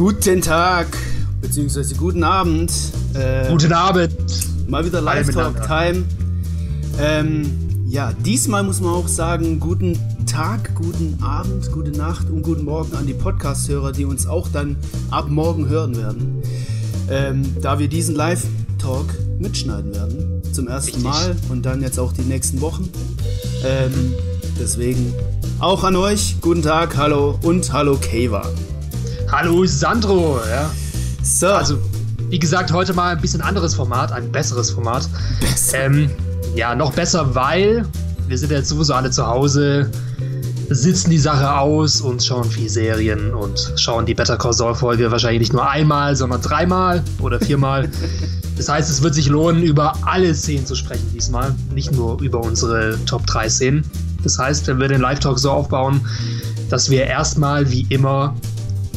Guten Tag, beziehungsweise guten Abend. Äh, guten Abend. Mal wieder Live-Talk-Time. Ähm, ja, diesmal muss man auch sagen, guten Tag, guten Abend, gute Nacht und guten Morgen an die Podcast-Hörer, die uns auch dann ab morgen hören werden. Ähm, da wir diesen Live-Talk mitschneiden werden. Zum ersten Richtig. Mal und dann jetzt auch die nächsten Wochen. Ähm, deswegen auch an euch, guten Tag, hallo und hallo Keva. Hallo Sandro, ja. So. Also, wie gesagt, heute mal ein bisschen anderes Format, ein besseres Format. Besser. Ähm, ja, noch besser, weil wir sind jetzt sowieso alle zu Hause, sitzen die Sache aus und schauen viel Serien und schauen die Better Call Saul Folge wahrscheinlich nicht nur einmal, sondern dreimal oder viermal. das heißt, es wird sich lohnen, über alle Szenen zu sprechen diesmal, nicht nur über unsere Top 3 Szenen. Das heißt, wenn wir den Live-Talk so aufbauen, dass wir erstmal wie immer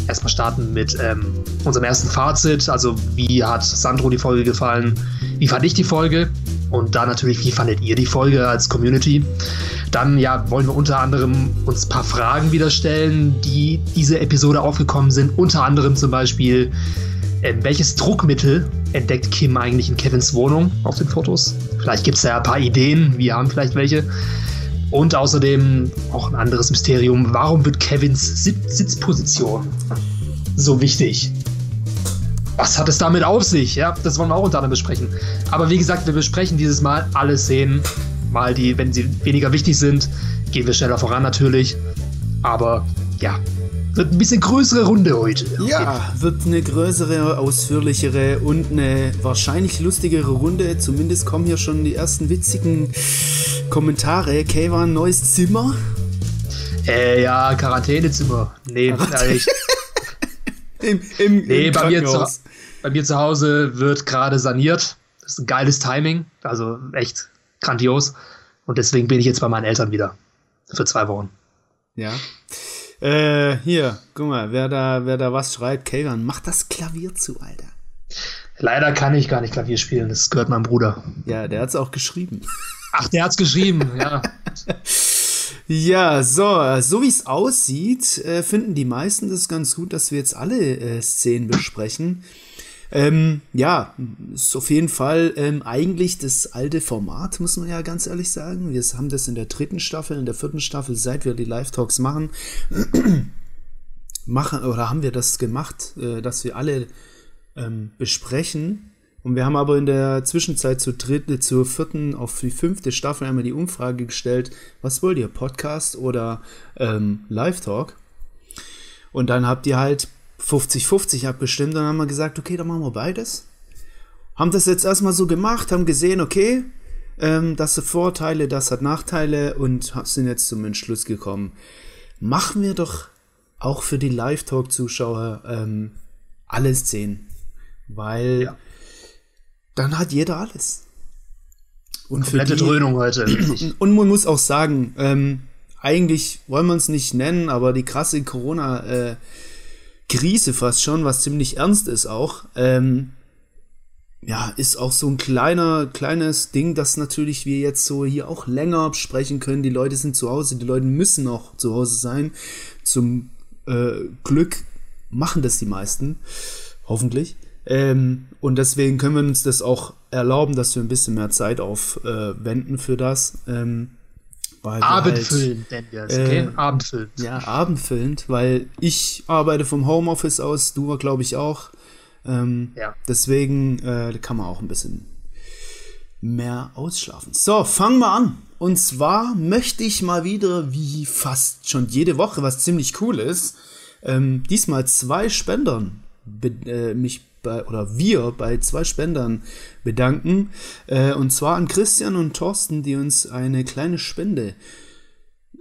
erstmal starten mit ähm, unserem ersten Fazit. Also, wie hat Sandro die Folge gefallen? Wie fand ich die Folge? Und dann natürlich, wie fandet ihr die Folge als Community? Dann, ja, wollen wir unter anderem uns ein paar Fragen wieder stellen, die diese Episode aufgekommen sind. Unter anderem zum Beispiel, äh, welches Druckmittel entdeckt Kim eigentlich in Kevins Wohnung auf den Fotos? Vielleicht gibt es ja ein paar Ideen, wir haben vielleicht welche. Und außerdem auch ein anderes Mysterium. Warum wird Kevins Sitzposition so wichtig? Was hat es damit auf sich? Ja, das wollen wir auch unter anderem besprechen. Aber wie gesagt, wir besprechen dieses Mal alle Szenen. Mal die, wenn sie weniger wichtig sind, gehen wir schneller voran natürlich. Aber ja, wird ein bisschen größere Runde heute. Ja, wird eine größere, ausführlichere und eine wahrscheinlich lustigere Runde. Zumindest kommen hier schon die ersten witzigen Kommentare. Kayvan, neues Zimmer? Äh, ja, Quarantänezimmer. Nee, Quarantäne. Im, im, nee, im bei, mir zu, bei mir zu Hause wird gerade saniert. Das ist ein geiles Timing. Also echt grandios. Und deswegen bin ich jetzt bei meinen Eltern wieder. Für zwei Wochen. Ja. Äh, hier, guck mal, wer da, wer da was schreibt, Kayvan, mach das Klavier zu, Alter. Leider kann ich gar nicht Klavier spielen, das gehört meinem Bruder. Ja, der hat's auch geschrieben. Ach, der hat's geschrieben, ja. Ja, so, so wie es aussieht, äh, finden die meisten das ganz gut, dass wir jetzt alle äh, Szenen besprechen. Ähm, ja, ist auf jeden Fall ähm, eigentlich das alte Format, muss man ja ganz ehrlich sagen. Wir haben das in der dritten Staffel, in der vierten Staffel, seit wir die Live-Talks machen, machen oder haben wir das gemacht, äh, dass wir alle ähm, besprechen und wir haben aber in der Zwischenzeit zur dritten, zur vierten auf die fünfte Staffel einmal die Umfrage gestellt, was wollt ihr, Podcast oder ähm, Live-Talk? Und dann habt ihr halt 50-50 abgestimmt und dann haben wir gesagt, okay, dann machen wir beides. Haben das jetzt erstmal so gemacht, haben gesehen, okay, ähm, das hat Vorteile, das hat Nachteile und sind jetzt zum Entschluss gekommen. Machen wir doch auch für die Live-Talk-Zuschauer ähm, alle Szenen. Weil ja dann hat jeder alles. Und Komplette die, Dröhnung heute. Und man muss auch sagen, ähm, eigentlich wollen wir es nicht nennen, aber die krasse Corona-Krise äh, fast schon, was ziemlich ernst ist auch, ähm, ja, ist auch so ein kleiner, kleines Ding, das natürlich wir jetzt so hier auch länger sprechen können. Die Leute sind zu Hause, die Leute müssen auch zu Hause sein. Zum äh, Glück machen das die meisten, hoffentlich. Ähm, und deswegen können wir uns das auch erlauben, dass wir ein bisschen mehr Zeit aufwenden äh, für das. Ähm, Abendfüllend halt, nennen wir es, okay? Äh, abendfüllend. Ja, abendfüllend, weil ich arbeite vom Homeoffice aus, du glaube ich auch. Ähm, ja. Deswegen äh, kann man auch ein bisschen mehr ausschlafen. So, fangen wir an. Und zwar möchte ich mal wieder, wie fast schon jede Woche, was ziemlich cool ist, ähm, diesmal zwei Spendern äh, mich bei, oder wir bei zwei Spendern bedanken. Äh, und zwar an Christian und Thorsten, die uns eine kleine Spende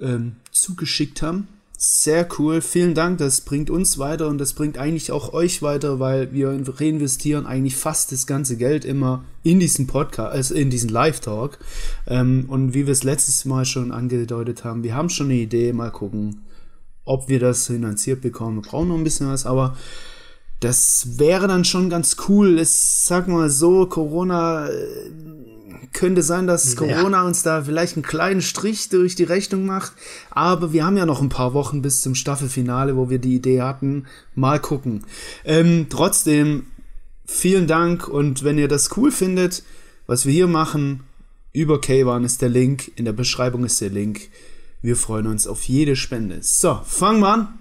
ähm, zugeschickt haben. Sehr cool, vielen Dank. Das bringt uns weiter und das bringt eigentlich auch euch weiter, weil wir reinvestieren eigentlich fast das ganze Geld immer in diesen Podcast, also in diesen Live-Talk. Ähm, und wie wir es letztes Mal schon angedeutet haben, wir haben schon eine Idee, mal gucken, ob wir das finanziert bekommen. Wir brauchen noch ein bisschen was, aber das wäre dann schon ganz cool. Es, sag mal so, Corona äh, könnte sein, dass Corona ja. uns da vielleicht einen kleinen Strich durch die Rechnung macht. Aber wir haben ja noch ein paar Wochen bis zum Staffelfinale, wo wir die Idee hatten. Mal gucken. Ähm, trotzdem, vielen Dank. Und wenn ihr das cool findet, was wir hier machen, über K1 ist der Link. In der Beschreibung ist der Link. Wir freuen uns auf jede Spende. So, fangen wir an.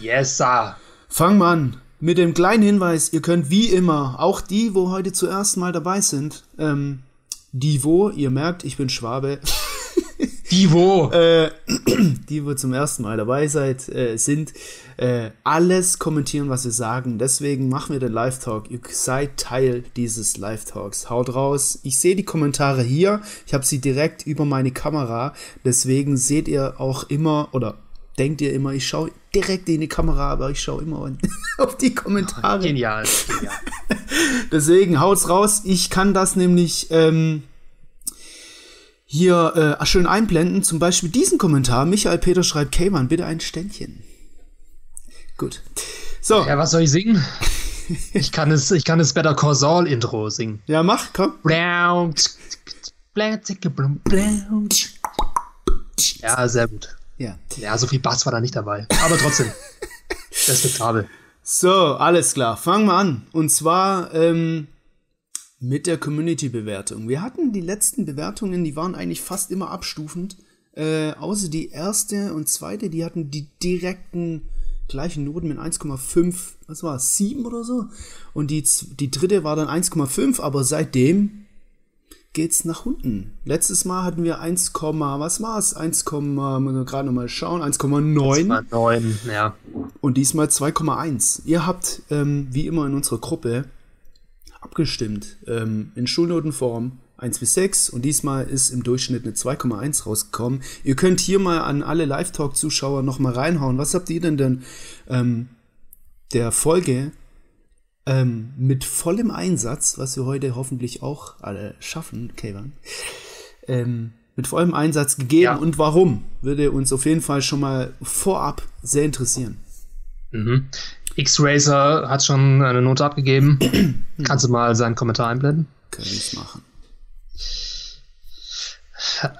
Yes, sir. Fangen wir an. Mit dem kleinen Hinweis, ihr könnt wie immer, auch die, wo heute zuerst mal dabei sind, ähm, die wo, ihr merkt, ich bin Schwabe. Die wo? äh, die wo zum ersten Mal dabei seid, äh, sind, äh, alles kommentieren, was sie sagen. Deswegen machen wir den Live-Talk. Ihr seid Teil dieses Live-Talks. Haut raus. Ich sehe die Kommentare hier. Ich habe sie direkt über meine Kamera. Deswegen seht ihr auch immer, oder denkt ihr immer, ich schaue direkt in die Kamera, aber ich schaue immer auf die Kommentare. Genial, genial. Deswegen haut's raus. Ich kann das nämlich ähm, hier äh, schön einblenden. Zum Beispiel diesen Kommentar. Michael Peter schreibt, Kayman, bitte ein Ständchen. Gut. So. Ja, was soll ich singen? Ich kann es, ich kann es Better Call Saul Intro singen. Ja, mach, komm. Ja, sehr gut. Ja. Ja, so viel Bass war da nicht dabei. Aber trotzdem. respektabel. So, alles klar. Fangen wir an. Und zwar ähm, mit der Community-Bewertung. Wir hatten die letzten Bewertungen, die waren eigentlich fast immer abstufend. Äh, außer die erste und zweite, die hatten die direkten gleichen Noten mit 1,5, was war es, 7 oder so. Und die, die dritte war dann 1,5, aber seitdem geht's nach unten. Letztes Mal hatten wir 1, was war's? 1, muss man gerade nochmal schauen, 1,9. 1,9, ja. Und diesmal 2,1. Ihr habt, ähm, wie immer in unserer Gruppe, abgestimmt. Ähm, in Schulnotenform 1 bis 6 und diesmal ist im Durchschnitt eine 2,1 rausgekommen. Ihr könnt hier mal an alle Live-Talk-Zuschauer nochmal reinhauen. Was habt ihr denn denn ähm, der Folge ähm, mit vollem Einsatz, was wir heute hoffentlich auch alle schaffen, Kayvan, ähm, mit vollem Einsatz gegeben ja. und warum, würde uns auf jeden Fall schon mal vorab sehr interessieren. Mhm. X-Racer hat schon eine Note abgegeben. Kannst du mal seinen Kommentar einblenden? Kann ich machen.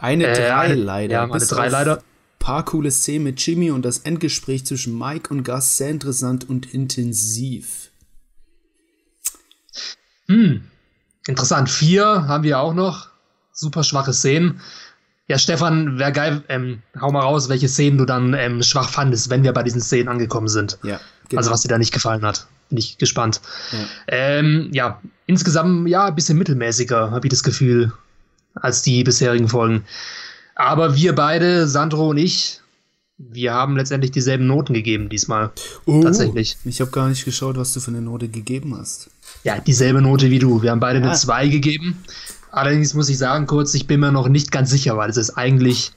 Eine äh, drei leider. Ja, eine drei leider. Paar coole Szenen mit Jimmy und das Endgespräch zwischen Mike und Gus sehr interessant und intensiv. Hm, interessant. Vier haben wir auch noch. Super schwache Szenen. Ja, Stefan, wäre geil, ähm, hau mal raus, welche Szenen du dann ähm, schwach fandest, wenn wir bei diesen Szenen angekommen sind. Ja. Genau. Also was dir da nicht gefallen hat. Bin ich gespannt. Ja, ähm, ja insgesamt ja ein bisschen mittelmäßiger, habe ich das Gefühl, als die bisherigen Folgen. Aber wir beide, Sandro und ich, wir haben letztendlich dieselben Noten gegeben diesmal. Oh, tatsächlich. Ich habe gar nicht geschaut, was du für eine Note gegeben hast. Ja, dieselbe Note wie du. Wir haben beide ja. eine 2 gegeben. Allerdings muss ich sagen, kurz, ich bin mir noch nicht ganz sicher, weil es ist eigentlich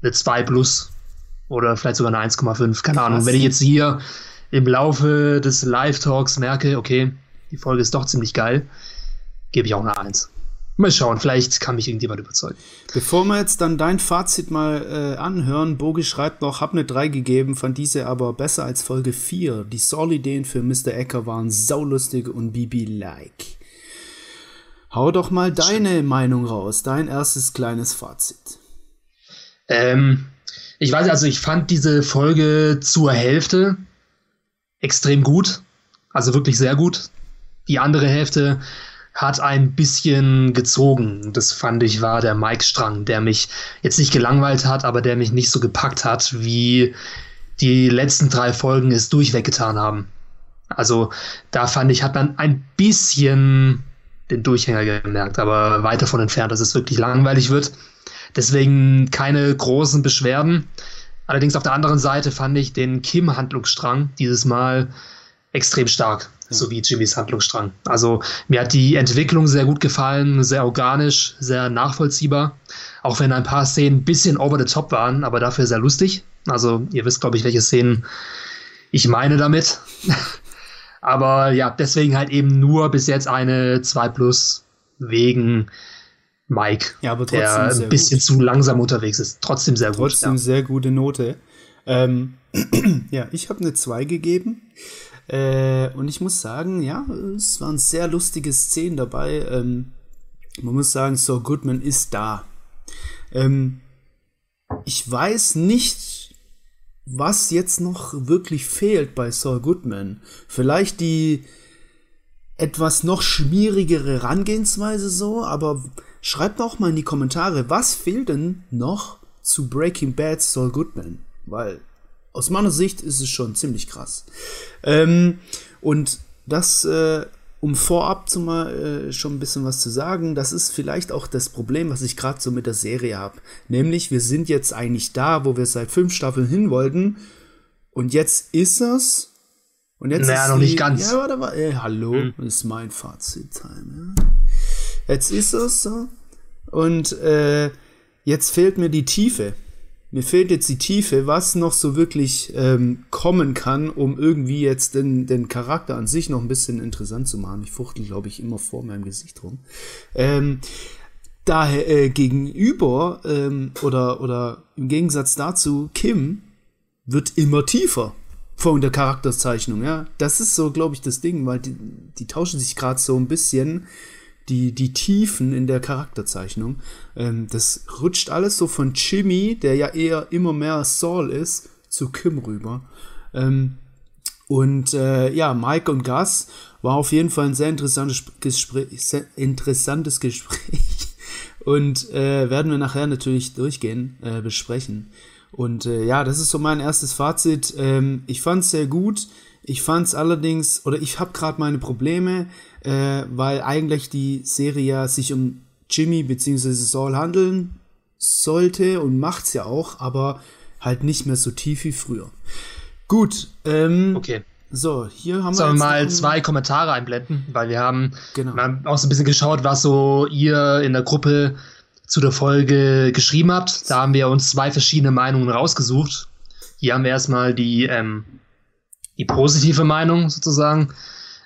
eine 2 plus oder vielleicht sogar eine 1,5. Keine. Ahnung. Wenn ich jetzt hier im Laufe des Live-Talks merke, okay, die Folge ist doch ziemlich geil, gebe ich auch eine 1. Mal schauen, vielleicht kann mich irgendjemand überzeugen. Bevor wir jetzt dann dein Fazit mal äh, anhören, Bogi schreibt noch, hab eine 3 gegeben, fand diese aber besser als Folge 4. Die Soul-Ideen für Mr. Ecker waren saulustig und Bibi-like. Hau doch mal deine Stimmt. Meinung raus, dein erstes kleines Fazit. Ähm, ich weiß, also ich fand diese Folge zur Hälfte extrem gut, also wirklich sehr gut. Die andere Hälfte hat ein bisschen gezogen. Das fand ich war der Mike-Strang, der mich jetzt nicht gelangweilt hat, aber der mich nicht so gepackt hat, wie die letzten drei Folgen es durchweg getan haben. Also da fand ich, hat man ein bisschen den Durchhänger gemerkt, aber weit davon entfernt, dass es wirklich langweilig wird. Deswegen keine großen Beschwerden. Allerdings auf der anderen Seite fand ich den Kim-Handlungsstrang dieses Mal extrem stark sowie Jimmys Handlungsstrang. Also mir hat die Entwicklung sehr gut gefallen, sehr organisch, sehr nachvollziehbar. Auch wenn ein paar Szenen ein bisschen over the top waren, aber dafür sehr lustig. Also ihr wisst, glaube ich, welche Szenen ich meine damit. aber ja, deswegen halt eben nur bis jetzt eine 2 Plus wegen Mike, ja, aber trotzdem der ein bisschen gut. zu langsam unterwegs ist. Trotzdem sehr trotzdem gut. Trotzdem ja. sehr gute Note. Ähm, ja, ich habe eine 2 gegeben. Äh, und ich muss sagen, ja, es waren sehr lustige Szenen dabei. Ähm, man muss sagen, Saul Goodman ist da. Ähm, ich weiß nicht, was jetzt noch wirklich fehlt bei Saul Goodman. Vielleicht die etwas noch schwierigere Herangehensweise so, aber schreibt auch mal in die Kommentare, was fehlt denn noch zu Breaking Bad Saul Goodman? Weil aus meiner Sicht ist es schon ziemlich krass. Ähm, und das äh, um vorab zu mal äh, schon ein bisschen was zu sagen, das ist vielleicht auch das Problem, was ich gerade so mit der Serie habe. Nämlich, wir sind jetzt eigentlich da, wo wir seit fünf Staffeln hin wollten. Und jetzt ist es. Und jetzt naja, ist noch die, nicht ganz. Ja, warte mal. Ey, hallo, hm. das ist mein Fazit-Time. Ja. Jetzt ist es so. Und äh, jetzt fehlt mir die Tiefe mir fehlt jetzt die Tiefe, was noch so wirklich ähm, kommen kann, um irgendwie jetzt den, den Charakter an sich noch ein bisschen interessant zu machen. Ich fuchtel, glaube ich, immer vor meinem Gesicht rum. Ähm, daher äh, gegenüber ähm, oder, oder im Gegensatz dazu, Kim wird immer tiefer von der Charakterzeichnung. Ja, das ist so, glaube ich, das Ding, weil die, die tauschen sich gerade so ein bisschen die, die Tiefen in der Charakterzeichnung. Ähm, das rutscht alles so von Jimmy, der ja eher immer mehr Saul ist, zu Kim rüber. Ähm, und äh, ja, Mike und Gus war auf jeden Fall ein sehr interessantes Gespräch. Sehr interessantes Gespräch. Und äh, werden wir nachher natürlich durchgehen, äh, besprechen. Und äh, ja, das ist so mein erstes Fazit. Ähm, ich fand es sehr gut. Ich fand es allerdings, oder ich habe gerade meine Probleme, äh, weil eigentlich die Serie ja sich um Jimmy bzw. Saul handeln sollte und macht's ja auch, aber halt nicht mehr so tief wie früher. Gut, ähm, okay. So, hier haben Sollen wir mal zwei Kommentare einblenden, weil wir haben, genau. wir haben auch so ein bisschen geschaut, was so ihr in der Gruppe zu der Folge geschrieben habt. Da haben wir uns zwei verschiedene Meinungen rausgesucht. Hier haben wir erstmal die, ähm, die positive Meinung sozusagen.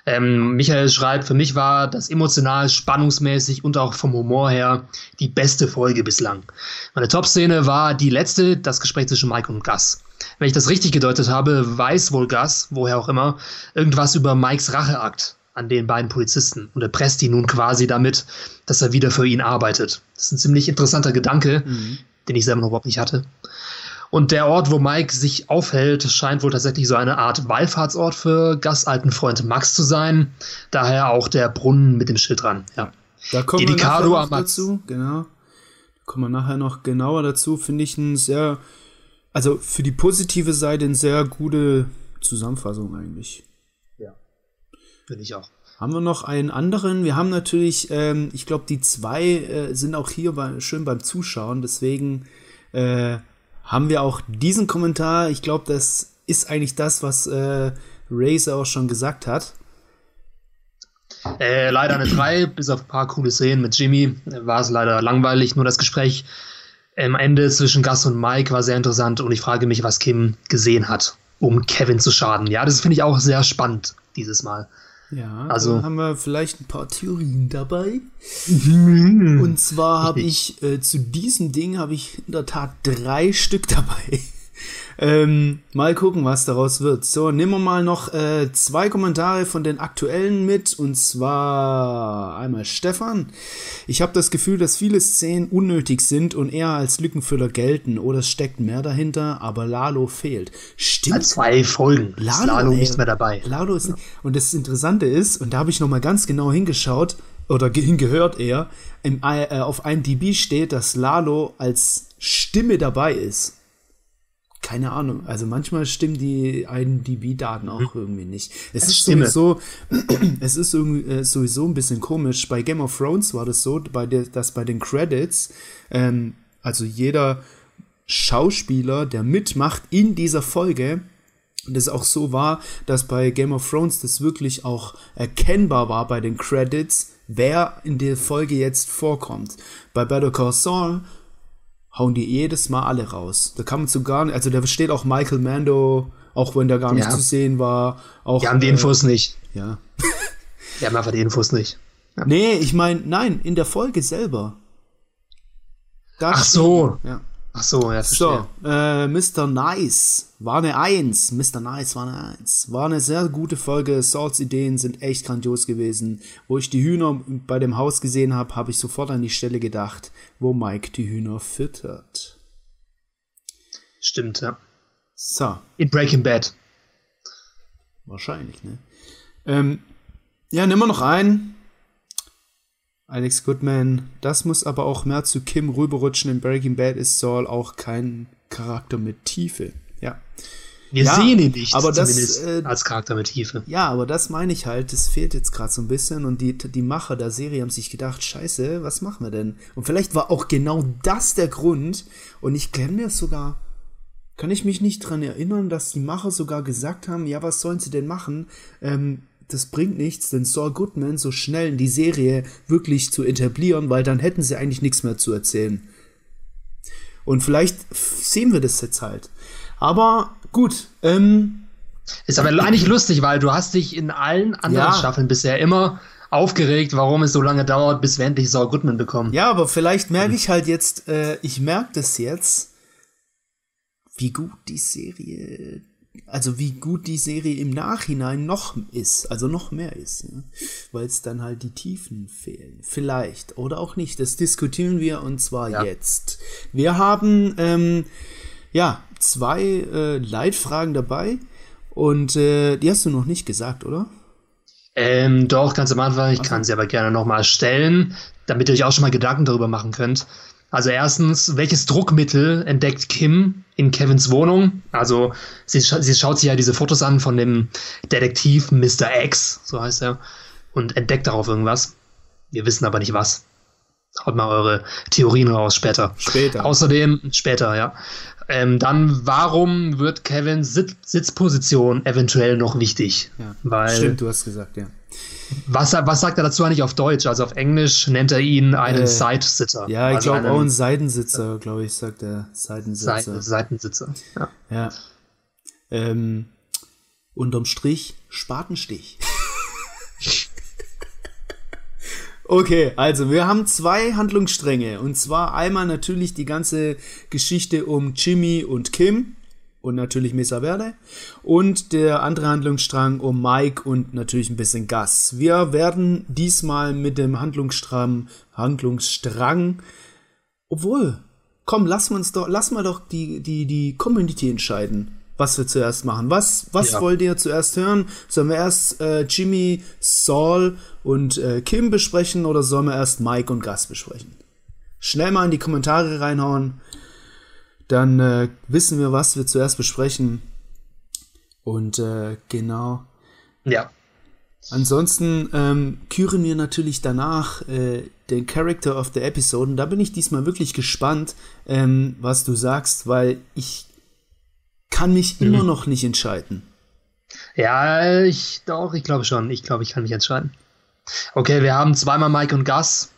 Ähm, Michael schreibt, für mich war das emotional, spannungsmäßig und auch vom Humor her die beste Folge bislang. Meine Top-Szene war die letzte, das Gespräch zwischen Mike und Gus. Wenn ich das richtig gedeutet habe, weiß wohl Gus, woher auch immer, irgendwas über Mikes Racheakt an den beiden Polizisten und erpresst ihn nun quasi damit, dass er wieder für ihn arbeitet. Das ist ein ziemlich interessanter Gedanke, mhm. den ich selber noch überhaupt nicht hatte. Und der Ort, wo Mike sich aufhält, scheint wohl tatsächlich so eine Art Wallfahrtsort für gastalten Freund Max zu sein. Daher auch der Brunnen mit dem Schild dran. Ja. Da kommen Dedicado wir nachher noch dazu, genau. Da kommen wir nachher noch genauer dazu. Finde ich ein sehr, also für die positive Seite eine sehr gute Zusammenfassung eigentlich. Ja. Finde ich auch. Haben wir noch einen anderen? Wir haben natürlich, ähm, ich glaube, die zwei äh, sind auch hier bei, schön beim Zuschauen. Deswegen äh, haben wir auch diesen Kommentar. Ich glaube, das ist eigentlich das, was äh, Razer auch schon gesagt hat. Äh, leider eine 3, bis auf ein paar coole Szenen mit Jimmy war es leider langweilig. Nur das Gespräch am Ende zwischen Gus und Mike war sehr interessant und ich frage mich, was Kim gesehen hat, um Kevin zu schaden. Ja, das finde ich auch sehr spannend dieses Mal. Ja, also haben wir vielleicht ein paar Theorien dabei. Mhm. Und zwar habe ich äh, zu diesem Ding habe ich in der Tat drei Stück dabei. Ähm, mal gucken, was daraus wird. So, nehmen wir mal noch äh, zwei Kommentare von den aktuellen mit. Und zwar einmal Stefan. Ich habe das Gefühl, dass viele Szenen unnötig sind und eher als Lückenfüller gelten. Oder es steckt mehr dahinter, aber Lalo fehlt. Stimmt. Zwei Folgen Lalo, ist Lalo ey, nicht mehr dabei. Lalo ist Und das Interessante ist, und da habe ich noch mal ganz genau hingeschaut, oder hingehört eher, im, äh, auf IMDb steht, dass Lalo als Stimme dabei ist keine Ahnung. Also manchmal stimmen die IMDb-Daten auch mhm. irgendwie nicht. Es das ist Stimme. sowieso, es ist irgendwie, äh, sowieso ein bisschen komisch. Bei Game of Thrones war das so, bei der, dass bei den Credits, ähm, also jeder Schauspieler, der mitmacht in dieser Folge, das auch so war, dass bei Game of Thrones das wirklich auch erkennbar war bei den Credits, wer in der Folge jetzt vorkommt. Bei Better Call Saul hauen die jedes Mal alle raus. Da kann man zu gar nicht, also da steht auch Michael Mando, auch wenn der gar nicht ja. zu sehen war. Auch, die haben die Infos äh, nicht. Ja. die haben einfach die Infos nicht. Ja. Nee, ich meine, nein, in der Folge selber. Da Ach so. Ja. Ach so, ja, verstehe. So, äh, Mr. Nice war eine Eins. Mr. Nice war eine Eins. War eine sehr gute Folge. Salts Ideen sind echt grandios gewesen. Wo ich die Hühner bei dem Haus gesehen habe, habe ich sofort an die Stelle gedacht, wo Mike die Hühner füttert. Stimmt, ja. So. In Breaking Bad. Wahrscheinlich, ne? Ähm, ja, nimm mal noch ein. Alex Goodman. Das muss aber auch mehr zu Kim rüberrutschen. In Breaking Bad ist Saul auch kein Charakter mit Tiefe. Ja. Wir ja, sehen ihn nicht, aber das, äh, als Charakter mit Tiefe. Ja, aber das meine ich halt, das fehlt jetzt gerade so ein bisschen und die, die Macher der Serie haben sich gedacht, scheiße, was machen wir denn? Und vielleicht war auch genau das der Grund und ich kenne das sogar, kann ich mich nicht dran erinnern, dass die Macher sogar gesagt haben, ja, was sollen sie denn machen? Ähm, das bringt nichts, den Saul Goodman so schnell in die Serie wirklich zu etablieren, weil dann hätten sie eigentlich nichts mehr zu erzählen. Und vielleicht sehen wir das jetzt halt. Aber gut, ähm, Ist aber eigentlich lustig, weil du hast dich in allen anderen ja. Staffeln bisher immer aufgeregt, warum es so lange dauert, bis wir endlich Saul Goodman bekommen. Ja, aber vielleicht merke ich halt jetzt, äh, ich merke das jetzt, wie gut die Serie also wie gut die Serie im Nachhinein noch ist, also noch mehr ist, ja? weil es dann halt die Tiefen fehlen. Vielleicht oder auch nicht. Das diskutieren wir und zwar ja. jetzt. Wir haben ähm, ja zwei äh, Leitfragen dabei und äh, die hast du noch nicht gesagt, oder? Ähm, doch, ganz am Anfang. Ich kann sie aber gerne nochmal stellen, damit ihr euch auch schon mal Gedanken darüber machen könnt. Also erstens, welches Druckmittel entdeckt Kim in Kevins Wohnung? Also sie, sie schaut sich ja diese Fotos an von dem Detektiv Mr. X, so heißt er, und entdeckt darauf irgendwas. Wir wissen aber nicht was. Haut mal eure Theorien raus später. Später. Außerdem, später, ja. Ähm, dann, warum wird Kevins Sitz Sitzposition eventuell noch wichtig? Ja, Weil, stimmt, du hast gesagt, ja. Was, was sagt er dazu eigentlich auf Deutsch? Also auf Englisch nennt er ihn einen äh, Side-Sitzer. Ja, ich also glaube auch ein Seidensitzer, glaube ich, sagt er. Seidensitzer. Seiten, Seitensitzer, ja. Ja. Ähm, unterm Strich Spatenstich. okay, also wir haben zwei Handlungsstränge. Und zwar einmal natürlich die ganze Geschichte um Jimmy und Kim und natürlich Mesa Verde. Und der andere Handlungsstrang um Mike und natürlich ein bisschen Gas. Wir werden diesmal mit dem Handlungsstrang, Handlungsstrang, obwohl, komm, lass uns doch, lass mal doch die, die, die Community entscheiden, was wir zuerst machen. Was, was ja. wollt ihr zuerst hören? Sollen wir erst äh, Jimmy, Saul und äh, Kim besprechen oder sollen wir erst Mike und Gas besprechen? Schnell mal in die Kommentare reinhauen dann äh, wissen wir, was wir zuerst besprechen. Und äh, genau. Ja. Ansonsten ähm, küren wir natürlich danach äh, den Character of the Episode. Und da bin ich diesmal wirklich gespannt, ähm, was du sagst, weil ich kann mich mhm. immer noch nicht entscheiden. Ja, ich doch, ich glaube schon. Ich glaube, ich kann mich entscheiden. Okay, wir haben zweimal Mike und Gus.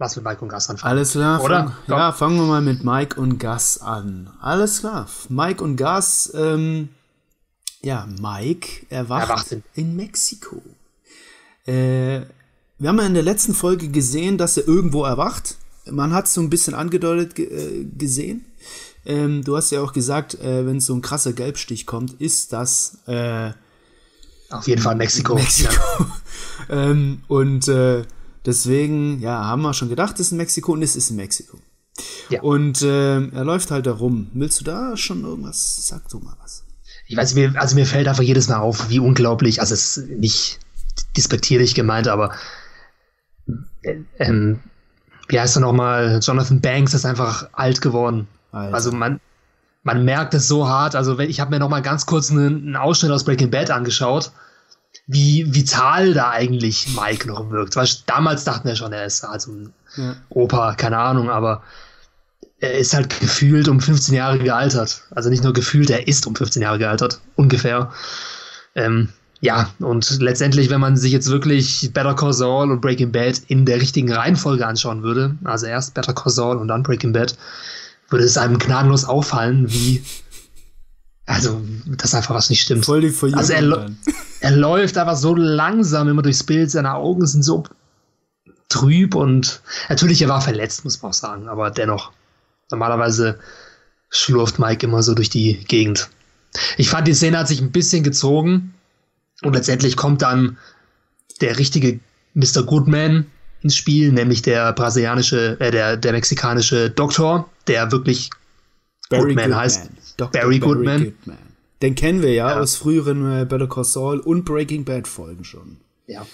Lass mit Mike und Gas anfangen. Alles klar, oder? Fang, ja, fangen wir mal mit Mike und Gas an. Alles klar. Mike und Gas, ähm, ja, Mike erwacht, erwacht in, in, Mexiko. Äh, wir haben ja in der letzten Folge gesehen, dass er irgendwo erwacht. Man hat es so ein bisschen angedeutet äh, gesehen. Ähm, du hast ja auch gesagt, äh, wenn so ein krasser Gelbstich kommt, ist das äh, auf jeden Fall Mexiko. Mexiko. Ja. ähm, und äh, Deswegen, ja, haben wir schon gedacht, es ist in Mexiko und es ist in Mexiko. Ja. Und äh, er läuft halt da rum. Willst du da schon irgendwas? Sag du mal was. Ich weiß, mir, also mir fällt einfach jedes Mal auf, wie unglaublich, also es ist nicht despektierlich gemeint, aber äh, ähm, wie heißt er nochmal? Jonathan Banks ist einfach alt geworden. Alter. Also man, man merkt es so hart. Also ich habe mir nochmal ganz kurz einen, einen Ausschnitt aus Breaking Bad angeschaut wie vital da eigentlich Mike noch wirkt. Weil damals dachten wir schon, er ist halt so ein ja. Opa, keine Ahnung, aber er ist halt gefühlt um 15 Jahre gealtert. Also nicht nur gefühlt, er ist um 15 Jahre gealtert, ungefähr. Ähm, ja, und letztendlich, wenn man sich jetzt wirklich Better Call Saul und Breaking Bad in der richtigen Reihenfolge anschauen würde, also erst Better Call Saul und dann Breaking Bad, würde es einem gnadenlos auffallen, wie also, das einfach was nicht stimmt. Voll die Verjüngung also er, er läuft einfach so langsam immer durchs Bild, seine Augen sind so trüb und natürlich, er war verletzt, muss man auch sagen, aber dennoch. Normalerweise schlurft Mike immer so durch die Gegend. Ich fand, die Szene hat sich ein bisschen gezogen und letztendlich kommt dann der richtige Mr. Goodman ins Spiel, nämlich der brasilianische, äh, der, der mexikanische Doktor, der wirklich Barry Goodman, Goodman. heißt. Dr. Barry, Barry Goodman. Goodman. Den kennen wir ja, ja. aus früheren äh, Better Call Saul und Breaking Bad Folgen schon. Ja.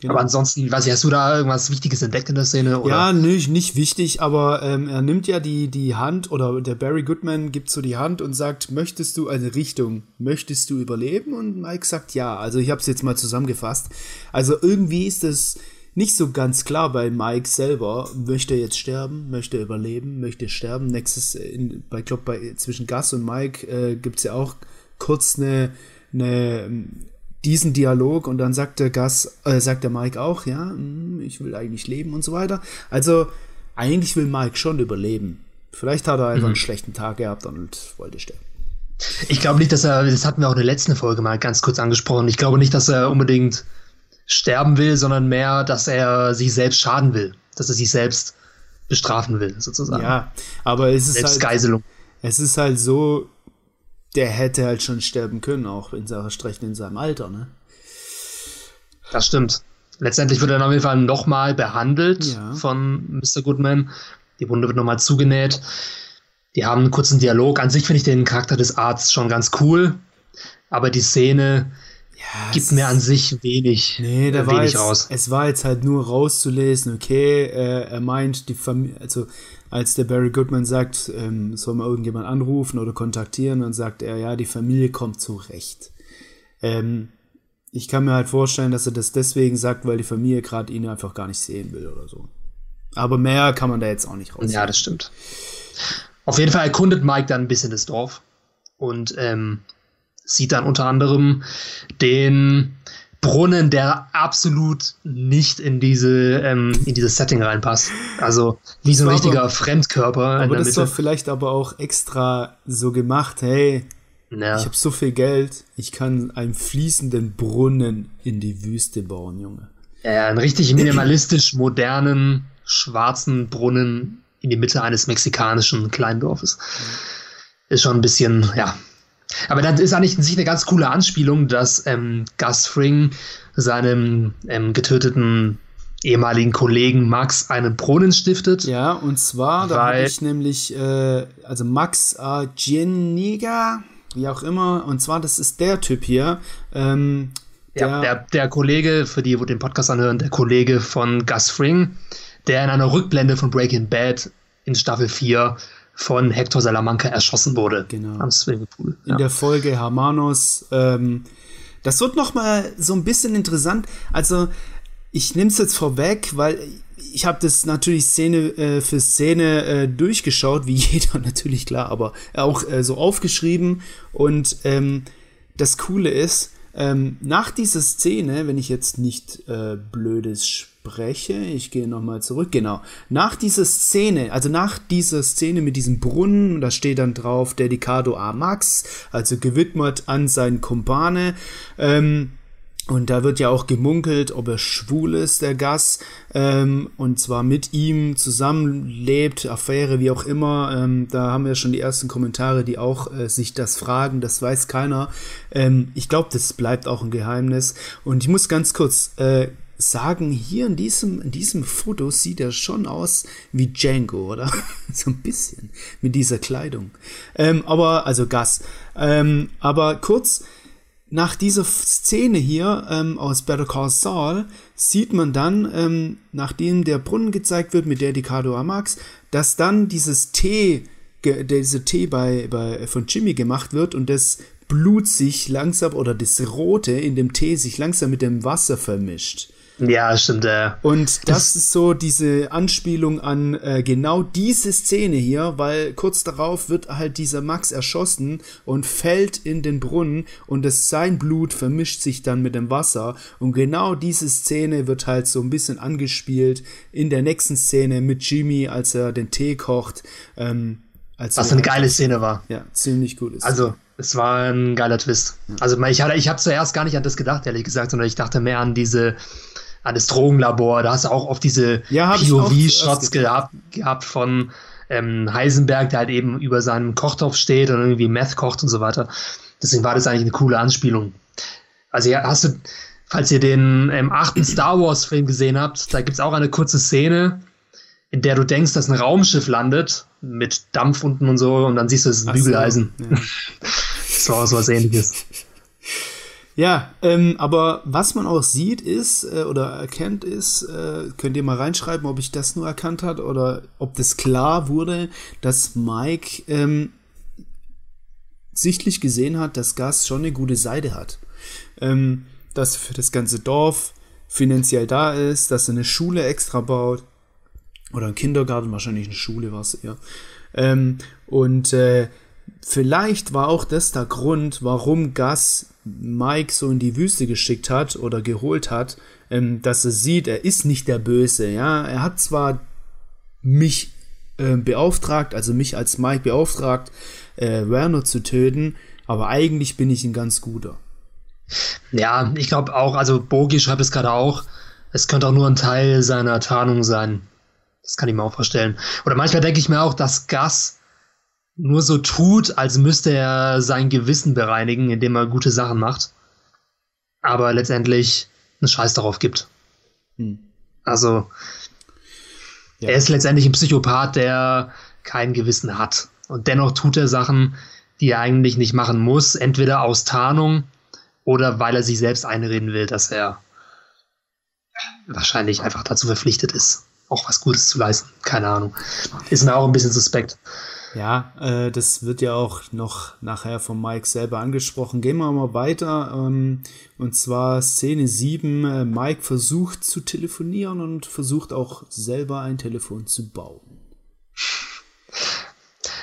Genau. Aber ansonsten, weiß ich, hast du da irgendwas Wichtiges entdeckt in der Szene? Oder? Ja, nicht, nicht wichtig, aber ähm, er nimmt ja die, die Hand oder der Barry Goodman gibt so die Hand und sagt, möchtest du eine Richtung, möchtest du überleben? Und Mike sagt ja. Also ich habe es jetzt mal zusammengefasst. Also irgendwie ist es nicht so ganz klar bei Mike selber. Möchte er jetzt sterben? Möchte er überleben? Möchte er sterben? Nächstes, in, bei, glaub, bei zwischen Gus und Mike äh, gibt es ja auch kurz eine, eine diesen Dialog und dann sagt der Gas, äh, sagt der Mike auch, ja, hm, ich will eigentlich leben und so weiter. Also eigentlich will Mike schon überleben. Vielleicht hat er einfach mhm. einen schlechten Tag gehabt und wollte sterben. Ich glaube nicht, dass er, das hatten wir auch in der letzten Folge mal ganz kurz angesprochen. Ich glaube nicht, dass er unbedingt sterben will, sondern mehr, dass er sich selbst schaden will, dass er sich selbst bestrafen will, sozusagen. Ja, aber es ist halt, es ist halt so, der hätte halt schon sterben können, auch in seiner Strecken in seinem Alter, ne? Das stimmt. Letztendlich wird er auf jeden Fall nochmal behandelt ja. von Mr. Goodman. Die Wunde wird nochmal zugenäht. Die haben einen kurzen Dialog. An sich finde ich den Charakter des Arztes schon ganz cool, aber die Szene ja, gibt mir an sich wenig, nee, da wenig war jetzt, aus. Es war jetzt halt nur rauszulesen, okay, äh, er meint, die Familie, also als der Barry Goodman sagt, ähm, soll man irgendjemand anrufen oder kontaktieren, dann sagt er, ja, die Familie kommt zurecht. Ähm, ich kann mir halt vorstellen, dass er das deswegen sagt, weil die Familie gerade ihn einfach gar nicht sehen will oder so. Aber mehr kann man da jetzt auch nicht raus. Ja, das stimmt. Auf jeden Fall erkundet Mike dann ein bisschen das Dorf und ähm, sieht dann unter anderem den Brunnen, der absolut nicht in diese ähm, in dieses Setting reinpasst. Also wie so ein richtiger aber, Fremdkörper. Aber das ist doch vielleicht aber auch extra so gemacht. Hey, ja. ich habe so viel Geld, ich kann einen fließenden Brunnen in die Wüste bauen, Junge. Ja, einen richtig minimalistisch modernen schwarzen Brunnen in die Mitte eines mexikanischen Kleindorfes. Ist schon ein bisschen, ja, aber das ist eigentlich in sich eine ganz coole Anspielung, dass ähm, Gus Fring seinem ähm, getöteten ehemaligen Kollegen Max einen Brunnen stiftet. Ja, und zwar, da habe ich nämlich, äh, also Max äh, wie auch immer, und zwar, das ist der Typ hier. Ähm, der, ja, der, der Kollege, für die, wo den Podcast anhören, der Kollege von Gus Fring, der in einer Rückblende von Breaking Bad in Staffel 4 von Hector Salamanca erschossen wurde. Genau. Am Swimmingpool. In der Folge Hermanos. Ähm, das wird noch mal so ein bisschen interessant. Also ich nehme es jetzt vorweg, weil ich habe das natürlich Szene äh, für Szene äh, durchgeschaut, wie jeder natürlich klar, aber auch äh, so aufgeschrieben. Und ähm, das Coole ist, ähm, nach dieser Szene, wenn ich jetzt nicht äh, blödes spreche, ich gehe nochmal zurück, genau, nach dieser Szene, also nach dieser Szene mit diesem Brunnen, da steht dann drauf Dedicado a Max, also gewidmet an seinen Kumpane, ähm, und da wird ja auch gemunkelt, ob er schwul ist, der Gas, ähm, und zwar mit ihm zusammenlebt, Affäre, wie auch immer. Ähm, da haben wir schon die ersten Kommentare, die auch äh, sich das fragen, das weiß keiner. Ähm, ich glaube, das bleibt auch ein Geheimnis. Und ich muss ganz kurz äh, sagen, hier in diesem, in diesem Foto sieht er schon aus wie Django, oder? so ein bisschen mit dieser Kleidung. Ähm, aber, also Gas. Ähm, aber kurz, nach dieser Szene hier ähm, aus Better Call Saul sieht man dann, ähm, nachdem der Brunnen gezeigt wird mit Dedicado a Max, dass dann dieses Tee, diese Tee bei, bei, von Jimmy gemacht wird und das Blut sich langsam oder das Rote in dem Tee sich langsam mit dem Wasser vermischt. Ja, stimmt. Äh, und das, das, ist so diese Anspielung an äh, genau diese Szene hier, weil kurz darauf wird halt dieser Max erschossen und fällt in den Brunnen und das, sein Blut vermischt sich dann mit dem Wasser. Und genau diese Szene wird halt so ein bisschen angespielt in der nächsten Szene mit Jimmy, als er den Tee kocht. Ähm, als Was eine geile Szene war. Ja, ziemlich gut ist. Also, es war ein geiler Twist. Also, ich, hatte, ich habe zuerst gar nicht an das gedacht, ehrlich gesagt, sondern ich dachte mehr an diese an das Drogenlabor. Da hast du auch oft diese ja, POV-Shots gehabt, gehabt von ähm, Heisenberg, der halt eben über seinem Kochtopf steht und irgendwie Meth kocht und so weiter. Deswegen war das eigentlich eine coole Anspielung. Also ja, hast du, falls ihr den ähm, achten Star Wars-Film gesehen habt, da gibt es auch eine kurze Szene, in der du denkst, dass ein Raumschiff landet mit Dampf unten und so und dann siehst du, es ist ein Bügeleisen. So, ja. das war auch so was ähnliches. Ja, ähm, aber was man auch sieht ist äh, oder erkennt ist, äh, könnt ihr mal reinschreiben, ob ich das nur erkannt hat oder ob das klar wurde, dass Mike ähm, sichtlich gesehen hat, dass Gas schon eine gute Seite hat. Ähm, dass für das ganze Dorf finanziell da ist, dass er eine Schule extra baut, oder ein Kindergarten, wahrscheinlich eine Schule war es eher. Ähm, und äh, vielleicht war auch das der Grund, warum Gus Mike so in die Wüste geschickt hat oder geholt hat, ähm, dass er sieht, er ist nicht der Böse. Ja, er hat zwar mich äh, beauftragt, also mich als Mike beauftragt, äh, Werner zu töten, aber eigentlich bin ich ein ganz guter. Ja, ich glaube auch, also Bogi schreibt es gerade auch, es könnte auch nur ein Teil seiner Tarnung sein. Das kann ich mir auch vorstellen. Oder manchmal denke ich mir auch, dass Gas nur so tut, als müsste er sein Gewissen bereinigen, indem er gute Sachen macht. Aber letztendlich einen Scheiß darauf gibt. Hm. Also, ja. er ist letztendlich ein Psychopath, der kein Gewissen hat. Und dennoch tut er Sachen, die er eigentlich nicht machen muss, entweder aus Tarnung oder weil er sich selbst einreden will, dass er wahrscheinlich einfach dazu verpflichtet ist auch was Gutes zu leisten. Keine Ahnung. Ist mir auch ein bisschen suspekt. Ja, äh, das wird ja auch noch nachher von Mike selber angesprochen. Gehen wir mal weiter. Ähm, und zwar Szene 7. Äh, Mike versucht zu telefonieren und versucht auch selber ein Telefon zu bauen.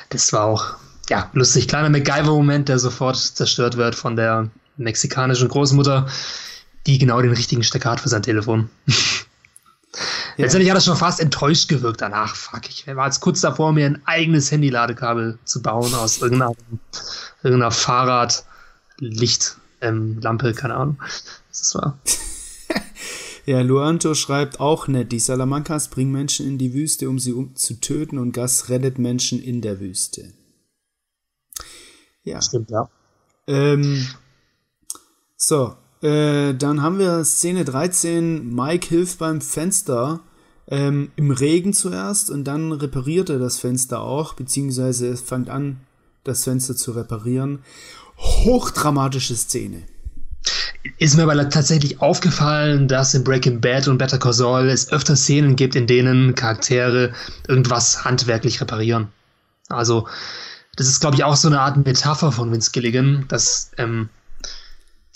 Das war auch, ja, lustig. Kleiner MacGyver-Moment, der sofort zerstört wird von der mexikanischen Großmutter, die genau den richtigen Stecker hat für sein Telefon. Ja. Letztendlich hat das schon fast enttäuscht gewirkt danach. Fuck, ich war jetzt kurz davor, mir ein eigenes Handy-Ladekabel zu bauen aus irgendeiner, irgendeiner Fahrradlichtlampe, ähm, keine Ahnung. Das war. ja, Luanto schreibt auch nett, die Salamancas bringen Menschen in die Wüste, um sie um zu töten und Gas rettet Menschen in der Wüste. Ja. Stimmt, ja. Ähm, so, äh, dann haben wir Szene 13. Mike hilft beim Fenster ähm, im Regen zuerst und dann repariert er das Fenster auch, beziehungsweise es fängt an, das Fenster zu reparieren. Hochdramatische Szene. Ist mir aber tatsächlich aufgefallen, dass in Breaking Bad und Better Call Saul es öfter Szenen gibt, in denen Charaktere irgendwas handwerklich reparieren. Also, das ist, glaube ich, auch so eine Art Metapher von Vince Gilligan, dass ähm,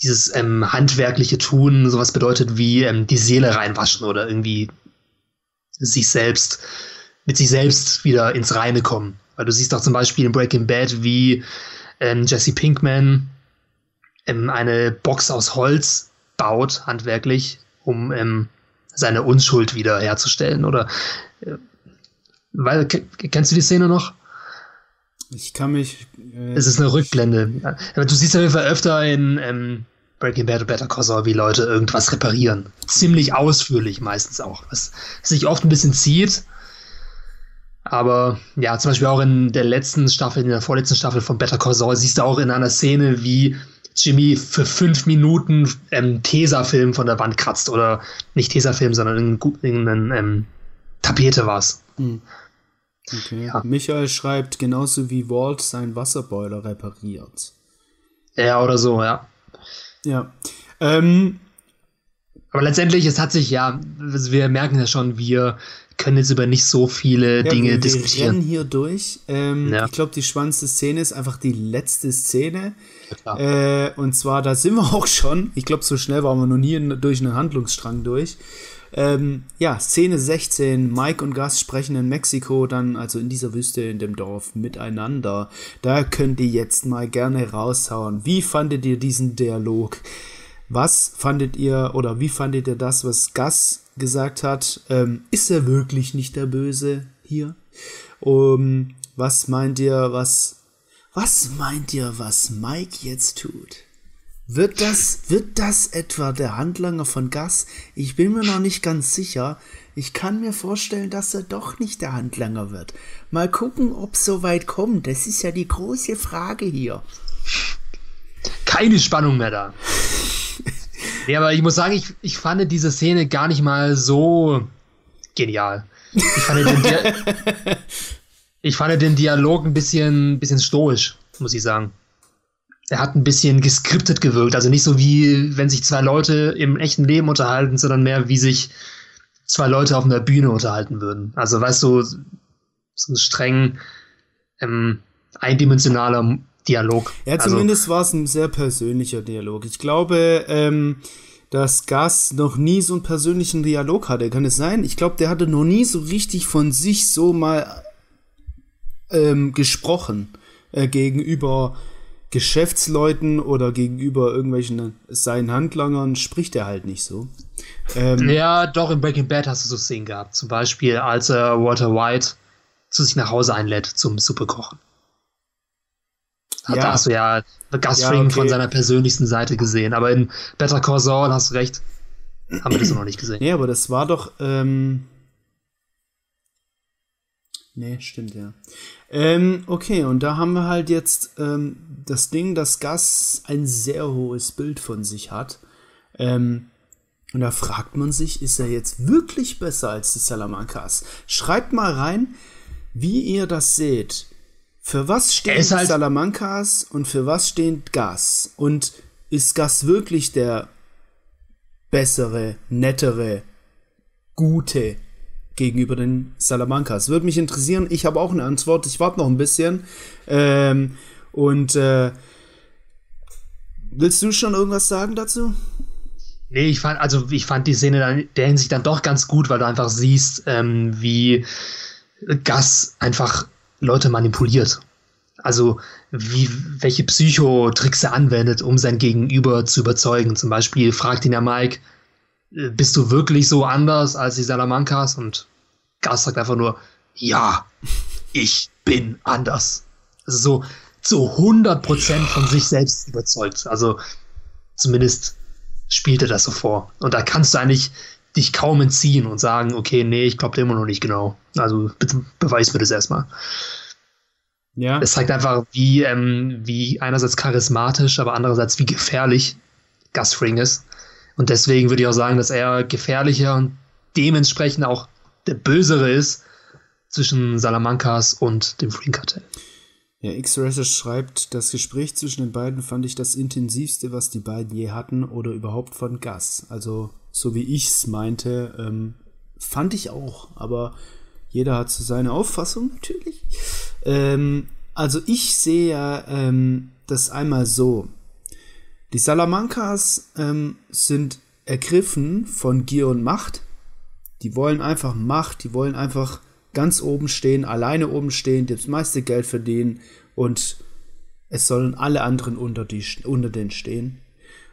dieses ähm, handwerkliche Tun sowas bedeutet wie ähm, die Seele reinwaschen oder irgendwie sich selbst, mit sich selbst wieder ins Reine kommen. Weil du siehst auch zum Beispiel in Breaking Bad, wie ähm, Jesse Pinkman ähm, eine Box aus Holz baut, handwerklich, um ähm, seine Unschuld wieder herzustellen. Oder äh, weil, kennst du die Szene noch? Ich kann mich. Äh, es ist eine Rückblende. Du siehst auf jeden Fall öfter in ähm, Breaking Bad und Better Call Saul, wie Leute irgendwas reparieren. Ziemlich ausführlich meistens auch. Was sich oft ein bisschen zieht. Aber ja, zum Beispiel auch in der letzten Staffel, in der vorletzten Staffel von Better Call Saul, siehst du auch in einer Szene, wie Jimmy für fünf Minuten ähm, Tesafilm von der Wand kratzt. Oder nicht Tesafilm, sondern irgendeine ähm, Tapete war es. Hm. Okay. Ja. Michael schreibt, genauso wie Walt seinen Wasserboiler repariert. Ja, oder so, ja. Ja. Ähm, aber letztendlich, es hat sich ja, wir merken ja schon, wir können jetzt über nicht so viele ja, Dinge wir, diskutieren. Wir rennen hier durch. Ähm, ja. Ich glaube, die spannendste Szene ist einfach die letzte Szene. Ja, äh, und zwar, da sind wir auch schon. Ich glaube, so schnell waren wir noch nie in, durch einen Handlungsstrang durch. Ähm, ja, Szene 16. Mike und Gus sprechen in Mexiko, dann also in dieser Wüste in dem Dorf miteinander. Da könnt ihr jetzt mal gerne raushauen. Wie fandet ihr diesen Dialog? Was fandet ihr oder wie fandet ihr das, was Gus gesagt hat? Ähm, ist er wirklich nicht der Böse hier? Um, was meint ihr, was was meint ihr, was Mike jetzt tut? Wird das, wird das etwa der Handlanger von Gas? Ich bin mir noch nicht ganz sicher. Ich kann mir vorstellen, dass er doch nicht der Handlanger wird. Mal gucken, ob es so weit kommt. Das ist ja die große Frage hier. Keine Spannung mehr da. ja, aber ich muss sagen, ich, ich fand diese Szene gar nicht mal so genial. Ich fand den, Dia ich fand den Dialog ein bisschen, bisschen stoisch, muss ich sagen er hat ein bisschen geskriptet gewirkt. Also nicht so wie, wenn sich zwei Leute im echten Leben unterhalten, sondern mehr wie sich zwei Leute auf einer Bühne unterhalten würden. Also weißt du, so ein streng ähm, eindimensionaler Dialog. Ja, also zumindest also, war es ein sehr persönlicher Dialog. Ich glaube, ähm, dass Gas noch nie so einen persönlichen Dialog hatte. Kann es sein? Ich glaube, der hatte noch nie so richtig von sich so mal ähm, gesprochen äh, gegenüber Geschäftsleuten oder gegenüber irgendwelchen seinen Handlangern spricht er halt nicht so. Ähm, ja, doch, in Breaking Bad hast du so Szenen gehabt. Zum Beispiel, als er Walter White zu sich nach Hause einlädt zum Suppe kochen. Ja. Da hast du ja Gastring ja, okay. von seiner persönlichsten Seite gesehen. Aber in Better Call Saul hast du recht. Haben wir das noch nicht gesehen. Ja, aber das war doch. Ähm Nee, stimmt, ja. Ähm, okay, und da haben wir halt jetzt ähm, das Ding, dass Gas ein sehr hohes Bild von sich hat. Ähm, und da fragt man sich, ist er jetzt wirklich besser als die Salamancas? Schreibt mal rein, wie ihr das seht. Für was stehen halt Salamancas und für was steht Gas? Und ist Gas wirklich der bessere, nettere, gute gegenüber den Salamancas. Würde mich interessieren. Ich habe auch eine Antwort. Ich warte noch ein bisschen. Ähm, und äh, willst du schon irgendwas sagen dazu? Nee, ich fand, also ich fand die Szene dann der Hinsicht dann doch ganz gut, weil du einfach siehst, ähm, wie Gas einfach Leute manipuliert. Also wie, welche Psychotricks er anwendet, um sein Gegenüber zu überzeugen. Zum Beispiel fragt ihn ja Mike, bist du wirklich so anders als die Salamancas? Und Gas sagt einfach nur, ja, ich bin anders. Also so zu 100% von sich selbst überzeugt. Also zumindest spielt er das so vor. Und da kannst du eigentlich dich kaum entziehen und sagen, okay, nee, ich glaube dir immer noch nicht genau. Also bitte beweis mir das erstmal. Ja. Es zeigt einfach, wie, ähm, wie einerseits charismatisch, aber andererseits wie gefährlich Gus Fring ist. Und deswegen würde ich auch sagen, dass er gefährlicher und dementsprechend auch der Bösere ist zwischen Salamancas und dem Free Cartel. Ja, X-Rasher schreibt, das Gespräch zwischen den beiden fand ich das intensivste, was die beiden je hatten oder überhaupt von Gas. Also, so wie ich es meinte, ähm, fand ich auch. Aber jeder hat so seine Auffassung natürlich. Ähm, also, ich sehe ja ähm, das einmal so. Die Salamancas ähm, sind ergriffen von Gier und Macht. Die wollen einfach Macht, die wollen einfach ganz oben stehen, alleine oben stehen, das meiste Geld verdienen und es sollen alle anderen unter, die, unter denen stehen.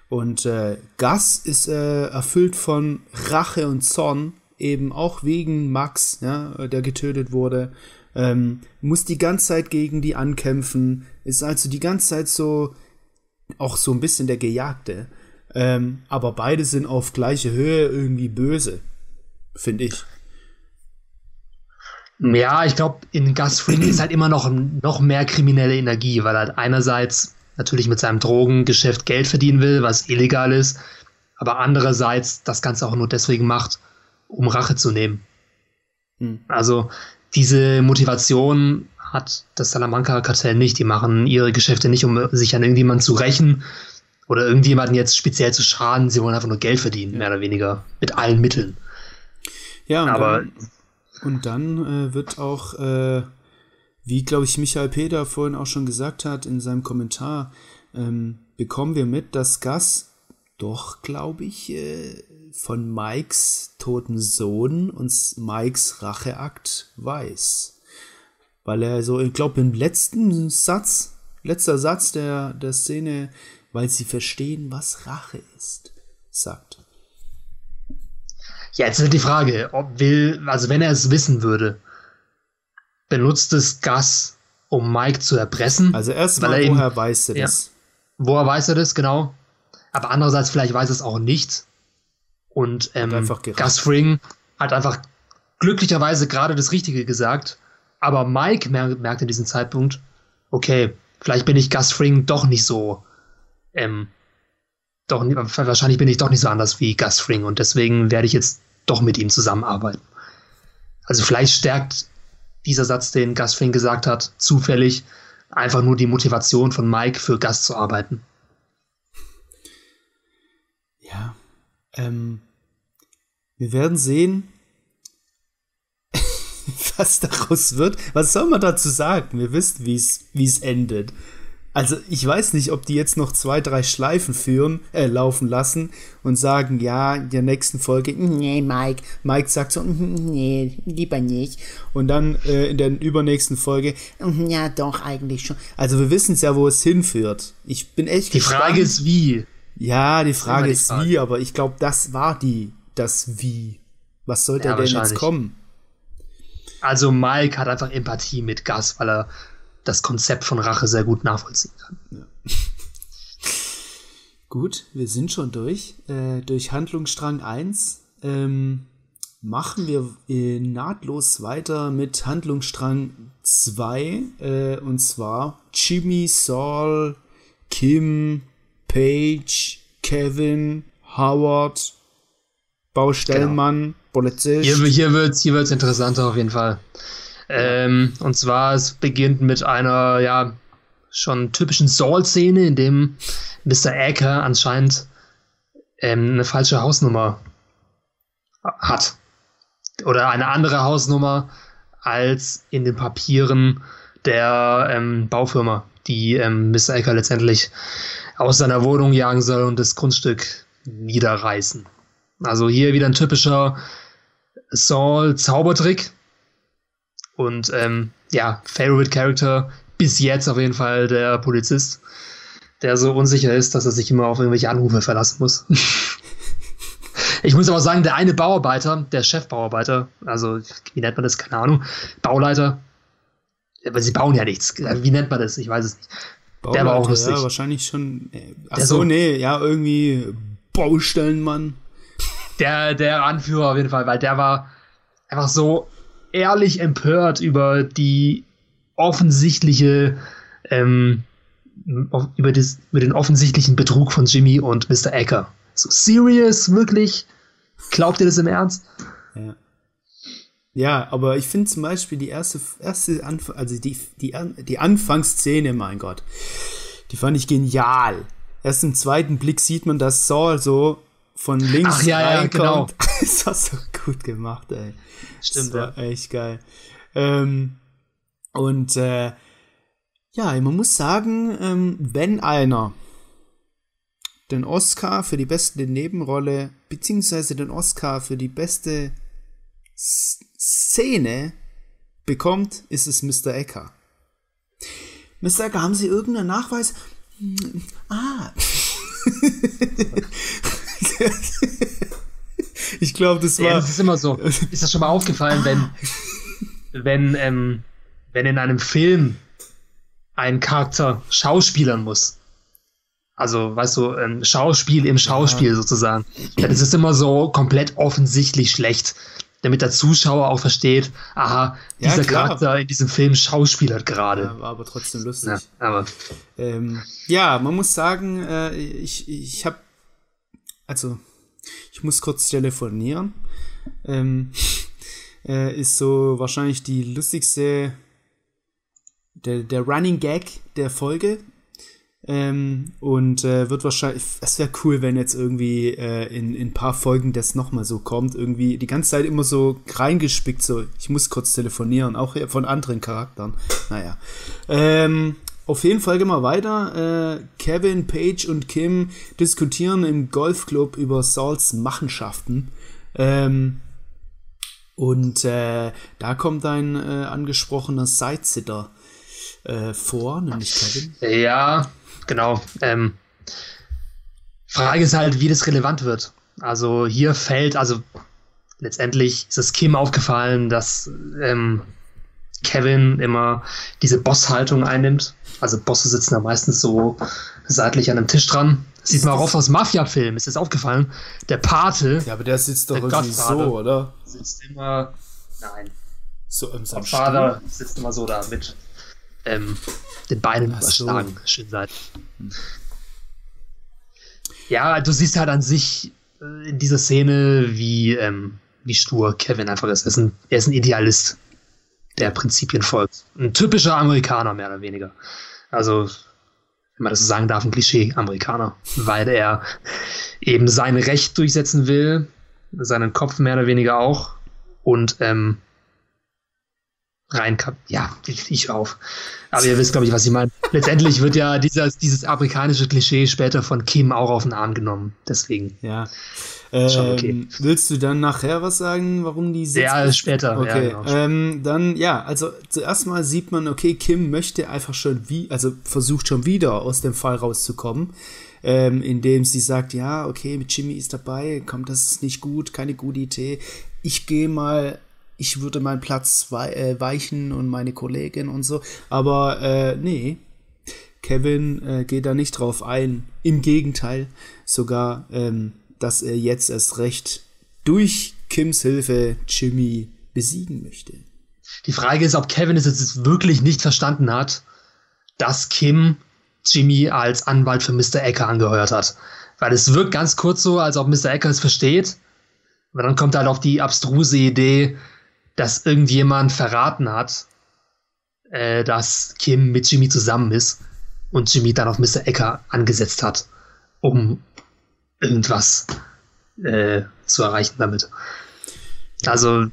Und äh, Gas ist äh, erfüllt von Rache und Zorn, eben auch wegen Max, ja, der getötet wurde. Ähm, muss die ganze Zeit gegen die ankämpfen, ist also die ganze Zeit so auch so ein bisschen der Gejagte. Ähm, aber beide sind auf gleiche Höhe irgendwie böse, finde ich. Ja, ich glaube, in Gus Fring ist halt immer noch, noch mehr kriminelle Energie, weil er halt einerseits natürlich mit seinem Drogengeschäft Geld verdienen will, was illegal ist, aber andererseits das Ganze auch nur deswegen macht, um Rache zu nehmen. Hm. Also diese Motivation hat das Salamanca-Kartell nicht. Die machen ihre Geschäfte nicht, um sich an irgendjemanden zu rächen oder irgendjemanden jetzt speziell zu schaden. Sie wollen einfach nur Geld verdienen, mehr oder weniger, mit allen Mitteln. Ja, und aber. Dann, und dann äh, wird auch, äh, wie glaube ich Michael Peter vorhin auch schon gesagt hat in seinem Kommentar, ähm, bekommen wir mit, dass Gas doch, glaube ich, äh, von Mikes toten Sohn und Mikes Racheakt weiß. Weil er so, ich glaube, im letzten Satz, letzter Satz der, der Szene, weil sie verstehen, was Rache ist, sagt. Ja, jetzt ist die Frage, ob will, also wenn er es wissen würde, benutzt es Gas, um Mike zu erpressen? Also erstmal, woher weiß er das? Ja. Woher weiß er das, genau? aber andererseits vielleicht weiß es auch nicht. Und ähm, Gus Fring hat einfach glücklicherweise gerade das Richtige gesagt. Aber Mike mer merkt in diesem Zeitpunkt, okay, vielleicht bin ich Gus Fring doch nicht so, ähm, doch, wahrscheinlich bin ich doch nicht so anders wie Gus Fring und deswegen werde ich jetzt doch mit ihm zusammenarbeiten. Also vielleicht stärkt dieser Satz, den Gus Fring gesagt hat, zufällig einfach nur die Motivation von Mike für Gus zu arbeiten. Ja, ähm, wir werden sehen, was daraus wird. Was soll man dazu sagen? Wir wissen, wie es endet. Also ich weiß nicht, ob die jetzt noch zwei, drei Schleifen führen, äh, laufen lassen und sagen, ja, in der nächsten Folge, nee, Mike. Mike sagt so, nee, lieber nicht. Und dann äh, in der übernächsten Folge, ja, doch, eigentlich schon. Also wir wissen es ja, wo es hinführt. Ich bin echt Die gespannt. Frage ist wie. Ja, die Frage ist, die Frage. wie, aber ich glaube, das war die, das wie. Was sollte ja, denn jetzt kommen? Also Mike hat einfach Empathie mit Gas, weil er das Konzept von Rache sehr gut nachvollziehen kann. Ja. gut, wir sind schon durch. Äh, durch Handlungsstrang 1 ähm, machen wir äh, nahtlos weiter mit Handlungsstrang 2. Äh, und zwar Jimmy, Saul, Kim, Paige, Kevin, Howard, Baustellenmann, genau. Polizist. Hier, hier wird es hier wird's interessanter auf jeden Fall. Ähm, und zwar, es beginnt mit einer, ja, schon typischen Saul-Szene, in dem Mr. Acker anscheinend ähm, eine falsche Hausnummer hat. Oder eine andere Hausnummer als in den Papieren der ähm, Baufirma, die ähm, Mr. Acker letztendlich aus seiner Wohnung jagen soll und das Grundstück niederreißen. Also hier wieder ein typischer Saul-Zaubertrick. Und ähm, ja, Favorite Character bis jetzt auf jeden Fall der Polizist, der so unsicher ist, dass er sich immer auf irgendwelche Anrufe verlassen muss. ich muss aber sagen, der eine Bauarbeiter, der Chefbauarbeiter, also wie nennt man das? Keine Ahnung, Bauleiter, aber sie bauen ja nichts. Wie nennt man das? Ich weiß es nicht. Bauleiter, der war auch lustig. Ja, wahrscheinlich schon. Äh, ach so, so, nee, ja, irgendwie Baustellenmann der, der Anführer auf jeden Fall, weil der war einfach so ehrlich empört über die offensichtliche, ähm, über, das, über den offensichtlichen Betrug von Jimmy und Mr. Ecker. So serious, wirklich? Glaubt ihr das im Ernst? Ja. Ja, aber ich finde zum Beispiel die erste, erste Anf also die, die, die Anfangsszene, mein Gott, die fand ich genial. Erst im zweiten Blick sieht man, dass Saul so von links Ach, ja, ja, genau. das so gut gemacht, ey. Stimmt, das war ja. echt geil. Ähm, und äh, ja, man muss sagen, ähm, wenn einer den Oscar für die beste Nebenrolle, beziehungsweise den Oscar für die beste Szene bekommt, ist es Mr. Ecker. Mr. Ecker, haben Sie irgendeinen Nachweis? Hm, ah. ich glaube, das war. Ja, das ist immer so. Ist das schon mal aufgefallen, wenn, wenn, ähm, wenn in einem Film ein Charakter schauspielern muss? Also, weißt du, ein Schauspiel im Schauspiel ja. sozusagen. Ja, das ist immer so komplett offensichtlich schlecht, damit der Zuschauer auch versteht, aha, dieser ja, Charakter in diesem Film schauspielert gerade. Ja, war aber trotzdem lustig. Ja, aber ähm, ja man muss sagen, äh, ich, ich habe also ich muss kurz telefonieren. Ähm, äh, ist so wahrscheinlich die lustigste, der, der Running Gag der Folge. Ähm, und äh, wird wahrscheinlich, es wäre cool, wenn jetzt irgendwie äh, in, in ein paar Folgen das nochmal so kommt. Irgendwie die ganze Zeit immer so reingespickt, so, ich muss kurz telefonieren, auch von anderen Charakteren. Naja. Ähm, auf jeden Fall gehen wir weiter. Äh, Kevin, Paige und Kim diskutieren im Golfclub über Sauls Machenschaften. Ähm, und äh, da kommt ein äh, angesprochener Sidesitter äh, vor, nämlich Kevin. Ja, genau. Ähm, Frage ist halt, wie das relevant wird. Also hier fällt, also letztendlich ist es Kim aufgefallen, dass ähm, Kevin immer diese Bosshaltung einnimmt. Also Bosse sitzen da meistens so seitlich an einem Tisch dran. Das sieht man auch oft aus Mafia-Filmen, ist das aufgefallen? Der Pate. Ja, aber der sitzt doch irgendwie so, oder? Sitzt immer. Nein. So im seinem Vater sitzt immer so da mit ähm, den Beinen überschlagen. So. Schön seid. Ja, du siehst halt an sich äh, in dieser Szene, wie, ähm, wie stur Kevin einfach ist. Er ist ein, er ist ein Idealist, der Prinzipien folgt. Ein typischer Amerikaner, mehr oder weniger. Also, wenn man das so sagen darf, ein Klischee-Amerikaner, weil er eben sein Recht durchsetzen will, seinen Kopf mehr oder weniger auch und ähm, rein ja, ich, ich auf. Aber ihr wisst, glaube ich, was ich meine. Letztendlich wird ja dieses, dieses afrikanische Klischee später von Kim auch auf den Arm genommen. Deswegen. Ja. Ähm, okay. Willst du dann nachher was sagen, warum die sitzt? Ja, später. Okay. Ja, genau. ähm, dann, ja, also zuerst mal sieht man, okay, Kim möchte einfach schon wie, also versucht schon wieder aus dem Fall rauszukommen. Ähm, indem sie sagt, ja, okay, mit Jimmy ist dabei, kommt, das ist nicht gut, keine gute Idee. Ich gehe mal ich würde meinen Platz äh, weichen und meine Kollegin und so. Aber äh, nee, Kevin äh, geht da nicht drauf ein. Im Gegenteil, sogar, ähm, dass er jetzt erst recht durch Kims Hilfe Jimmy besiegen möchte. Die Frage ist, ob Kevin es jetzt wirklich nicht verstanden hat, dass Kim Jimmy als Anwalt für Mr. Ecker angeheuert hat. Weil es wirkt ganz kurz so, als ob Mr. Ecker es versteht. Aber dann kommt halt auch die abstruse Idee, dass irgendjemand verraten hat, äh, dass Kim mit Jimmy zusammen ist und Jimmy dann auf Mr. Ecker angesetzt hat, um irgendwas äh, zu erreichen damit. Also,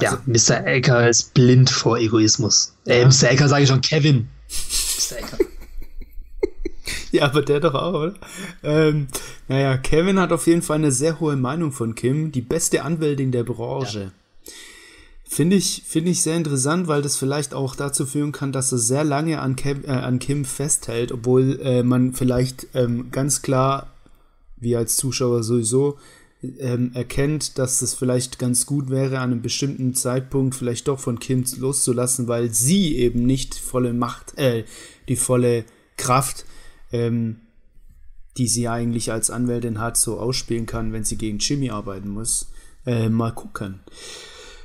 ja, also, Mr. Ecker ist blind vor Egoismus. Äh, ja. Mr. Ecker sage ich schon, Kevin. Mr. Ecker. ja, aber der doch auch, oder? Ähm, naja, Kevin hat auf jeden Fall eine sehr hohe Meinung von Kim, die beste Anwältin der Branche. Ja. Finde ich, finde ich sehr interessant, weil das vielleicht auch dazu führen kann, dass er sehr lange an, Kev, äh, an Kim festhält, obwohl äh, man vielleicht ähm, ganz klar, wie als Zuschauer sowieso, ähm, erkennt, dass es vielleicht ganz gut wäre, an einem bestimmten Zeitpunkt vielleicht doch von Kim loszulassen, weil sie eben nicht volle Macht, äh, die volle Kraft, ähm, die sie eigentlich als Anwältin hat, so ausspielen kann, wenn sie gegen Jimmy arbeiten muss. Äh, mal gucken.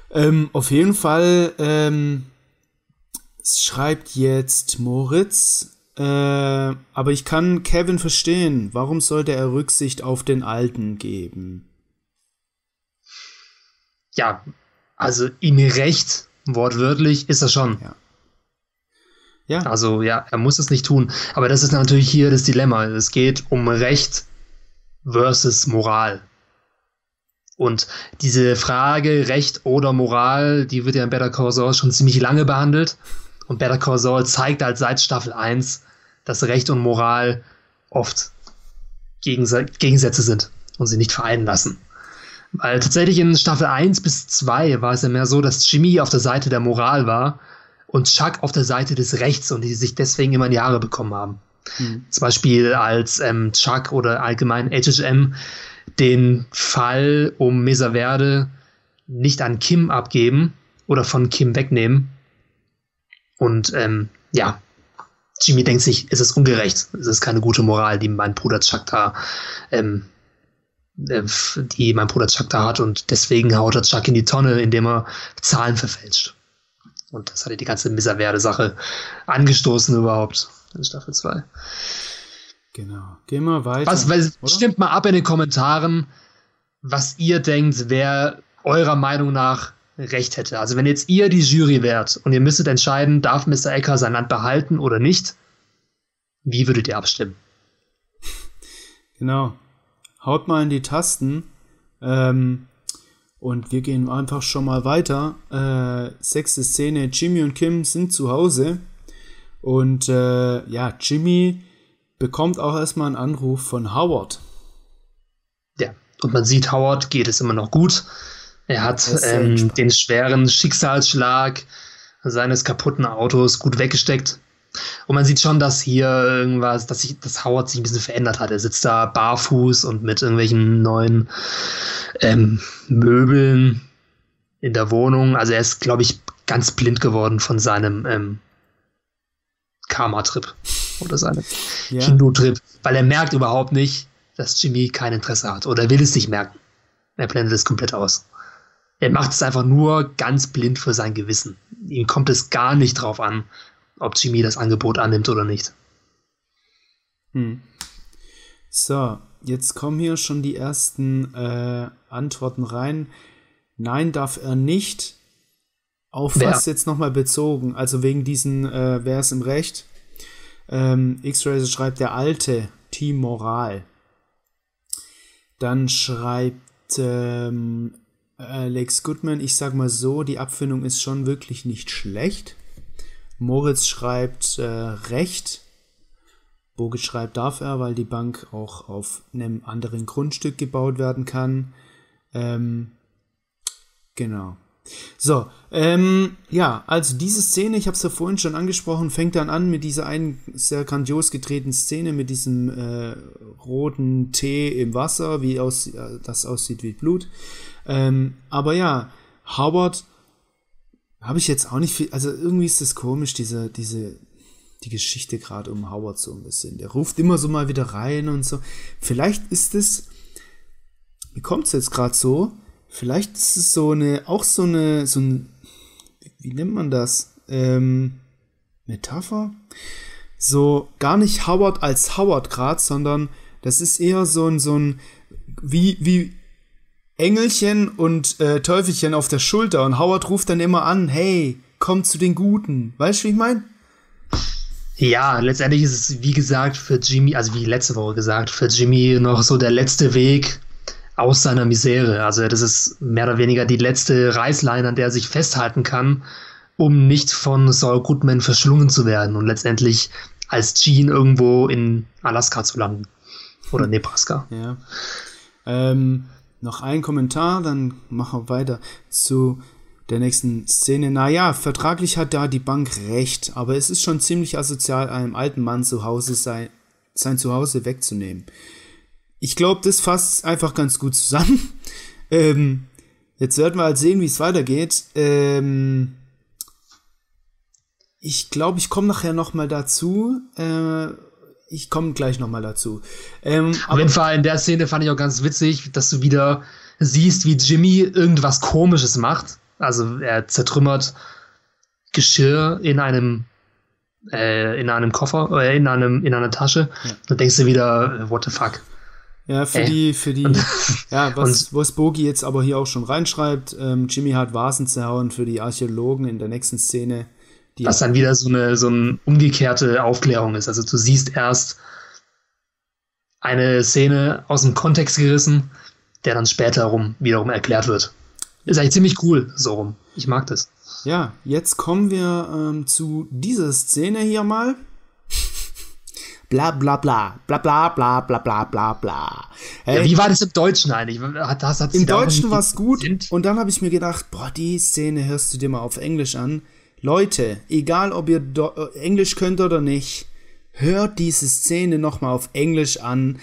Ähm, auf jeden Fall ähm, schreibt jetzt Moritz, äh, aber ich kann Kevin verstehen. Warum sollte er Rücksicht auf den Alten geben? Ja, also ihm recht, wortwörtlich, ist er schon. Ja. Ja. Also ja, er muss es nicht tun. Aber das ist natürlich hier das Dilemma. Es geht um Recht versus Moral. Und diese Frage Recht oder Moral, die wird ja in Better Call Saul schon ziemlich lange behandelt. Und Better Call Saul zeigt halt seit Staffel 1, dass Recht und Moral oft Gegensätze sind und sie nicht vereinen lassen. Weil tatsächlich in Staffel 1 bis 2 war es ja mehr so, dass Jimmy auf der Seite der Moral war und Chuck auf der Seite des Rechts und die sich deswegen immer in die Haare bekommen haben. Mhm. Zum Beispiel als ähm, Chuck oder allgemein HHM den Fall um Mesa Verde nicht an Kim abgeben oder von Kim wegnehmen. Und ähm, ja, Jimmy denkt sich, es ist ungerecht, es ist keine gute Moral, die mein Bruder Chuck da, ähm, äh, die mein Bruder Chuck da hat und deswegen haut er Chuck in die Tonne, indem er Zahlen verfälscht. Und das hat die ganze Mesa Verde Sache angestoßen überhaupt in Staffel 2. Genau. Gehen wir weiter. Was, weil, stimmt mal ab in den Kommentaren, was ihr denkt, wer eurer Meinung nach recht hätte. Also wenn jetzt ihr die Jury wärt und ihr müsstet entscheiden, darf Mr. Ecker sein Land behalten oder nicht, wie würdet ihr abstimmen? Genau. Haut mal in die Tasten. Ähm, und wir gehen einfach schon mal weiter. Äh, sechste Szene. Jimmy und Kim sind zu Hause. Und äh, ja, Jimmy bekommt auch erstmal einen Anruf von Howard. Ja, und man sieht, Howard geht es immer noch gut. Er hat ähm, den schweren Schicksalsschlag seines kaputten Autos gut weggesteckt. Und man sieht schon, dass hier irgendwas, dass sich, dass Howard sich ein bisschen verändert hat. Er sitzt da barfuß und mit irgendwelchen neuen ähm, Möbeln in der Wohnung. Also er ist, glaube ich, ganz blind geworden von seinem ähm, Karma-Trip oder seinem ja. Hindu-Trip, weil er merkt überhaupt nicht, dass Jimmy kein Interesse hat oder will es nicht merken. Er blendet es komplett aus. Er macht es einfach nur ganz blind für sein Gewissen. Ihm kommt es gar nicht drauf an, ob Jimmy das Angebot annimmt oder nicht. Hm. So, jetzt kommen hier schon die ersten äh, Antworten rein. Nein, darf er nicht. Auf Wer? was jetzt nochmal bezogen? Also wegen diesen, äh, wer ist im Recht? Ähm, X-Ray schreibt der alte Team Moral. Dann schreibt ähm, Alex Goodman, ich sag mal so, die Abfindung ist schon wirklich nicht schlecht. Moritz schreibt äh, Recht. Boge schreibt darf er, weil die Bank auch auf einem anderen Grundstück gebaut werden kann. Ähm, genau. So, ähm, ja, also diese Szene, ich habe es ja vorhin schon angesprochen, fängt dann an mit dieser einen sehr grandios gedrehten Szene mit diesem äh, roten Tee im Wasser, wie aus, äh, das aussieht wie Blut. Ähm, aber ja, Howard habe ich jetzt auch nicht viel, also irgendwie ist das komisch, diese, diese, die Geschichte gerade um Howard so ein bisschen. Der ruft immer so mal wieder rein und so. Vielleicht ist es, wie kommt es jetzt gerade so? Vielleicht ist es so eine, auch so eine, so ein, wie nennt man das? Ähm, Metapher? So gar nicht Howard als Howard gerade, sondern das ist eher so ein, so ein, wie, wie Engelchen und äh, Teufelchen auf der Schulter und Howard ruft dann immer an, hey, komm zu den Guten. Weißt du, wie ich meine? Ja, letztendlich ist es, wie gesagt, für Jimmy, also wie letzte Woche gesagt, für Jimmy noch so der letzte Weg, aus seiner Misere. Also das ist mehr oder weniger die letzte Reißleine, an der er sich festhalten kann, um nicht von Saul Goodman verschlungen zu werden und letztendlich als Gene irgendwo in Alaska zu landen. Oder hm. Nebraska. Ja. Ähm, noch ein Kommentar, dann machen wir weiter zu der nächsten Szene. Naja, vertraglich hat da die Bank recht, aber es ist schon ziemlich asozial, einem alten Mann zu Hause sein, sein Zuhause wegzunehmen ich glaube, das fasst einfach ganz gut zusammen. Ähm, jetzt werden wir halt sehen, wie es weitergeht. Ähm, ich glaube, ich komme nachher noch mal dazu. Äh, ich komme gleich noch mal dazu. Ähm, Auf jeden Fall in der Szene fand ich auch ganz witzig, dass du wieder siehst, wie Jimmy irgendwas Komisches macht. Also er zertrümmert Geschirr in einem äh, in einem Koffer, äh, in einem in einer Tasche. Ja. Dann denkst du wieder, äh, what the fuck. Ja, für äh. die, für die, ja, was, was Bogi jetzt aber hier auch schon reinschreibt, ähm, Jimmy hat Vasen zerhauen für die Archäologen in der nächsten Szene. Die was dann wieder so eine, so eine umgekehrte Aufklärung ist. Also du siehst erst eine Szene aus dem Kontext gerissen, der dann später rum, wiederum erklärt wird. Ist eigentlich ziemlich cool, so rum. Ich mag das. Ja, jetzt kommen wir ähm, zu dieser Szene hier mal bla bla bla, bla bla bla bla bla bla bla. Hey, ja, wie war das im Deutschen eigentlich? Das, Im Deutschen war es gut sind? und dann habe ich mir gedacht, boah, die Szene hörst du dir mal auf Englisch an. Leute, egal ob ihr Do äh, Englisch könnt oder nicht, hört diese Szene nochmal auf Englisch an.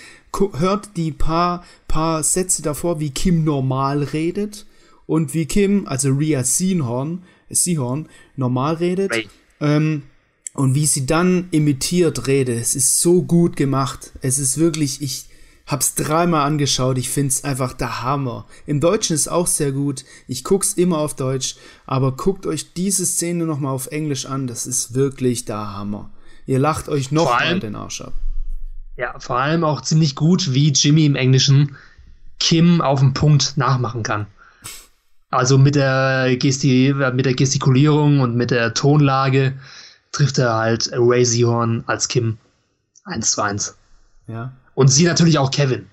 Hört die paar, paar Sätze davor, wie Kim normal redet und wie Kim, also Ria Seahorn, Seahorn normal redet. Ähm, und wie sie dann imitiert redet, es ist so gut gemacht. Es ist wirklich, ich hab's dreimal angeschaut, ich find's einfach der Hammer. Im Deutschen ist auch sehr gut. Ich guck's immer auf Deutsch, aber guckt euch diese Szene nochmal auf Englisch an, das ist wirklich der Hammer. Ihr lacht euch noch mal den Arsch ab. Ja, vor allem auch ziemlich gut, wie Jimmy im Englischen Kim auf den Punkt nachmachen kann. Also mit der, Gesti mit der Gestikulierung und mit der Tonlage trifft er halt Ray Zihorn als Kim 1 zu 1. Ja. Und sie natürlich auch Kevin.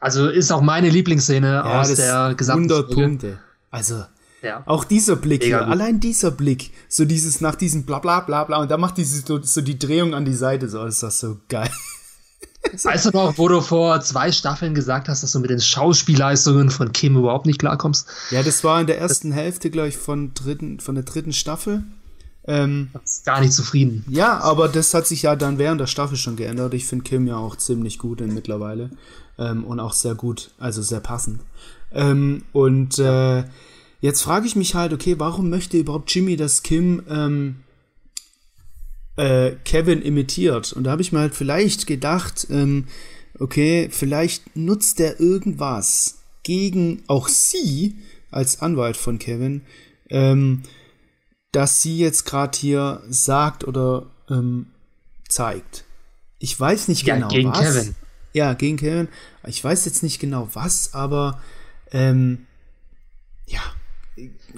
Also ist auch meine Lieblingsszene ja, aus der gesamten 100 Folge. Punkte. Also ja. Auch dieser Blick hier, allein dieser Blick, so dieses nach diesem bla bla bla bla und da macht diese so, so die Drehung an die Seite, so ist das so geil. weißt du noch, wo du vor zwei Staffeln gesagt hast, dass du mit den Schauspielleistungen von Kim überhaupt nicht klarkommst? Ja, das war in der ersten Hälfte, glaube ich, von, dritten, von der dritten Staffel. Ähm, gar nicht zufrieden. Ja, aber das hat sich ja dann während der Staffel schon geändert. Ich finde Kim ja auch ziemlich gut in mittlerweile. Ähm, und auch sehr gut, also sehr passend. Ähm, und äh, jetzt frage ich mich halt, okay, warum möchte überhaupt Jimmy, dass Kim ähm, äh, Kevin imitiert? Und da habe ich mir halt vielleicht gedacht, ähm, okay, vielleicht nutzt er irgendwas gegen auch sie als Anwalt von Kevin, ähm, dass sie jetzt gerade hier sagt oder ähm, zeigt. Ich weiß nicht ja, genau gegen was. Kevin. Ja, gegen Kevin. Ich weiß jetzt nicht genau was, aber ähm, ja.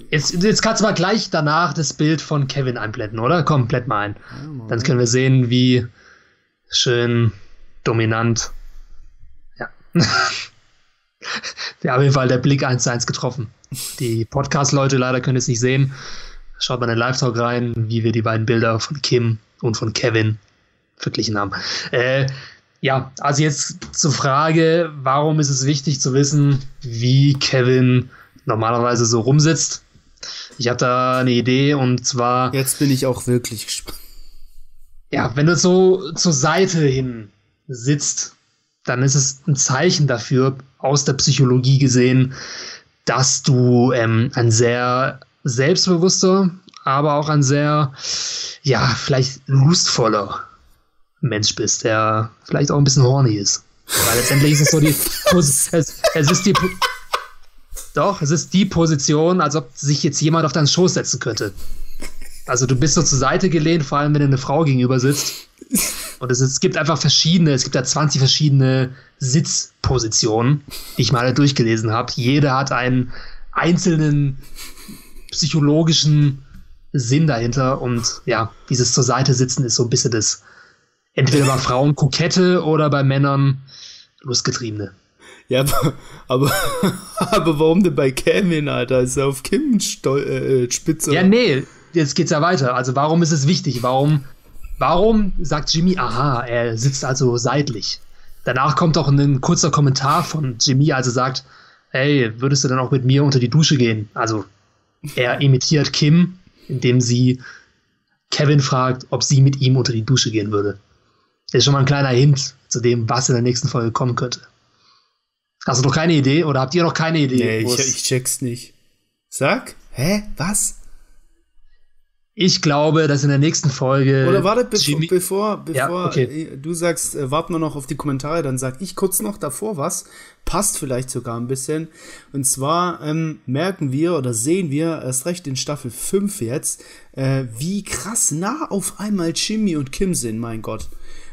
Jetzt, jetzt kannst du mal gleich danach das Bild von Kevin einblenden, oder? Komplett mal ein. Ja, Dann können wir sehen, wie schön dominant. Ja. Wir haben auf jeden Fall der Blick 1 zu 1 getroffen. Die Podcast-Leute leider können es nicht sehen. Schaut mal in den Live-Talk rein, wie wir die beiden Bilder von Kim und von Kevin verglichen haben. Äh, ja, also jetzt zur Frage, warum ist es wichtig zu wissen, wie Kevin normalerweise so rumsitzt? Ich habe da eine Idee und zwar. Jetzt bin ich auch wirklich gespannt. Ja, wenn du so zur Seite hin sitzt, dann ist es ein Zeichen dafür, aus der Psychologie gesehen, dass du ähm, ein sehr selbstbewusster, aber auch ein sehr, ja, vielleicht lustvoller Mensch bist, der vielleicht auch ein bisschen horny ist. Weil letztendlich ist es so die, es, es ist die, doch, es ist die Position, als ob sich jetzt jemand auf deinen Schoß setzen könnte. Also du bist so zur Seite gelehnt, vor allem wenn eine Frau gegenüber sitzt. Und es, es gibt einfach verschiedene, es gibt da 20 verschiedene Sitzpositionen, die ich mal durchgelesen habe. Jede hat einen einzelnen psychologischen Sinn dahinter. Und ja, dieses zur Seite sitzen ist so ein bisschen das Entweder bei Frauen Kokette oder bei Männern Lustgetriebene. Ja, aber, aber, warum denn bei Kevin, Alter? Ist er auf Kim äh, Spitze? Ja, nee, jetzt geht's ja weiter. Also warum ist es wichtig? Warum, warum sagt Jimmy, aha, er sitzt also seitlich? Danach kommt auch ein kurzer Kommentar von Jimmy, also sagt, hey, würdest du dann auch mit mir unter die Dusche gehen? Also er imitiert Kim, indem sie Kevin fragt, ob sie mit ihm unter die Dusche gehen würde. Das ist schon mal ein kleiner Hint zu dem, was in der nächsten Folge kommen könnte. Hast du noch keine Idee oder habt ihr noch keine Idee? Nee, ich, ich check's nicht. Sag? Hä? Was? Ich glaube, dass in der nächsten Folge. Oder warte, bevor, bevor, bevor ja, okay. du sagst, äh, warten wir noch auf die Kommentare, dann sag ich kurz noch davor was. Passt vielleicht sogar ein bisschen. Und zwar ähm, merken wir oder sehen wir erst recht in Staffel 5 jetzt, äh, wie krass nah auf einmal Jimmy und Kim sind, mein Gott.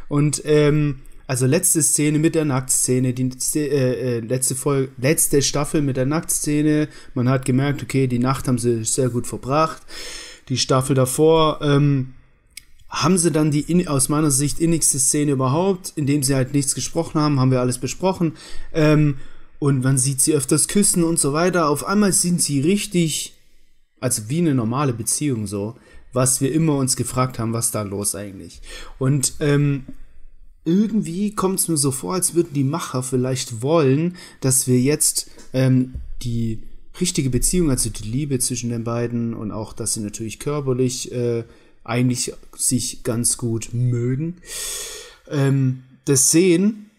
Und ähm, also letzte Szene mit der Nacktszene, die äh, äh, letzte Folge, letzte Staffel mit der Nacktszene. Man hat gemerkt, okay, die Nacht haben sie sehr gut verbracht. Die Staffel davor ähm, haben sie dann die aus meiner Sicht innigste Szene überhaupt, indem sie halt nichts gesprochen haben, haben wir alles besprochen. Ähm, und man sieht sie öfters küssen und so weiter. Auf einmal sind sie richtig, also wie eine normale Beziehung so was wir immer uns gefragt haben, was da los eigentlich. Und ähm, irgendwie kommt es mir so vor, als würden die Macher vielleicht wollen, dass wir jetzt ähm, die richtige Beziehung, also die Liebe zwischen den beiden und auch, dass sie natürlich körperlich äh, eigentlich sich ganz gut mögen, ähm, das sehen,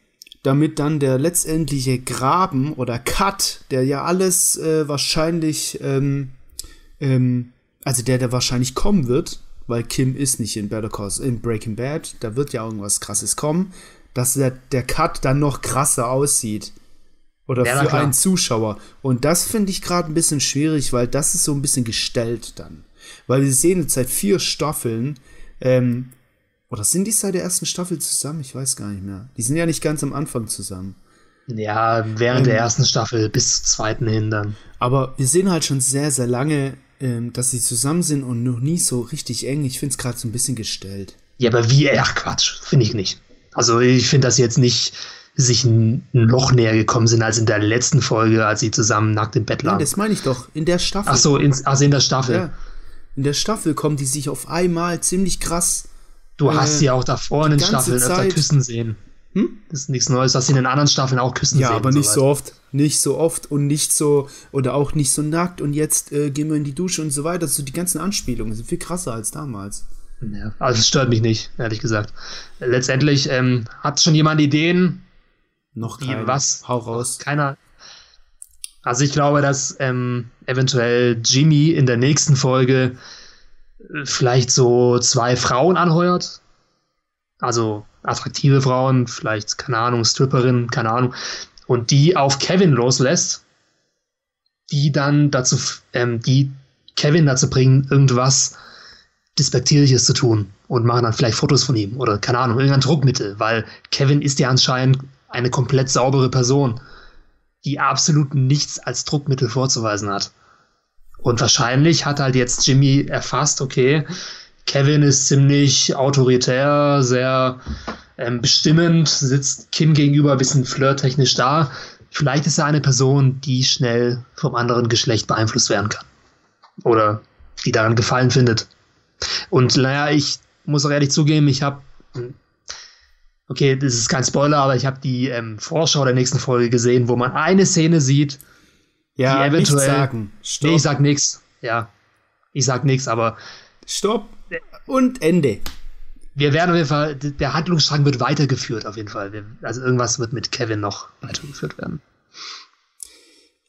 damit dann der letztendliche Graben oder Cut, der ja alles äh, wahrscheinlich ähm, ähm, also der, der wahrscheinlich kommen wird, weil Kim ist nicht in Better Call, in Breaking Bad, da wird ja irgendwas krasses kommen, dass der, der Cut dann noch krasser aussieht. Oder ja, für einen Zuschauer. Und das finde ich gerade ein bisschen schwierig, weil das ist so ein bisschen gestellt dann. Weil wir sehen jetzt seit vier Staffeln, ähm, oder sind die seit der ersten Staffel zusammen? Ich weiß gar nicht mehr. Die sind ja nicht ganz am Anfang zusammen. Ja, während ähm, der ersten Staffel bis zur zweiten hin dann. Aber wir sehen halt schon sehr, sehr lange ähm, dass sie zusammen sind und noch nie so richtig eng. Ich finde es gerade so ein bisschen gestellt. Ja, aber wie, ach Quatsch, finde ich nicht. Also ich finde, sie jetzt nicht sich ein, Loch näher gekommen sind als in der letzten Folge, als sie zusammen nackt im Bett lagen. Ja, das meine ich doch, in der Staffel. Ach so, in, also in der Staffel. Ja. In der Staffel kommen die sich auf einmal ziemlich krass. Du äh, hast sie auch davor in den Staffeln öfter küssen sehen. Hm? Das ist nichts Neues, dass sie in den anderen Staffeln auch küssen ja, sehen. Ja, aber nicht so, so oft. Nicht so oft und nicht so, oder auch nicht so nackt und jetzt äh, gehen wir in die Dusche und so weiter. So die ganzen Anspielungen sind viel krasser als damals. Ja, also es stört mich nicht, ehrlich gesagt. Letztendlich ähm, hat schon jemand Ideen. Noch keine. Was? Hau raus. Keiner. Also ich glaube, dass ähm, eventuell Jimmy in der nächsten Folge äh, vielleicht so zwei Frauen anheuert. Also attraktive Frauen, vielleicht, keine Ahnung, Stripperinnen, keine Ahnung. Und die auf Kevin loslässt, die dann dazu, ähm, die Kevin dazu bringen, irgendwas Despektierliches zu tun und machen dann vielleicht Fotos von ihm oder keine Ahnung, irgendein Druckmittel, weil Kevin ist ja anscheinend eine komplett saubere Person, die absolut nichts als Druckmittel vorzuweisen hat. Und wahrscheinlich hat halt jetzt Jimmy erfasst, okay, Kevin ist ziemlich autoritär, sehr ähm, bestimmend, sitzt Kim gegenüber ein bisschen flirttechnisch da. Vielleicht ist er eine Person, die schnell vom anderen Geschlecht beeinflusst werden kann. Oder die daran Gefallen findet. Und naja, ich muss auch ehrlich zugeben, ich habe, okay, das ist kein Spoiler, aber ich habe die ähm, Vorschau der nächsten Folge gesehen, wo man eine Szene sieht, ja, die eventuell. Nichts sagen. Stopp. Nee, ich sag nichts. Ja, ich sag nichts, aber. Stopp. Und Ende. Wir werden auf jeden Fall, der Handlungsstrang wird weitergeführt, auf jeden Fall. Also irgendwas wird mit Kevin noch weitergeführt werden.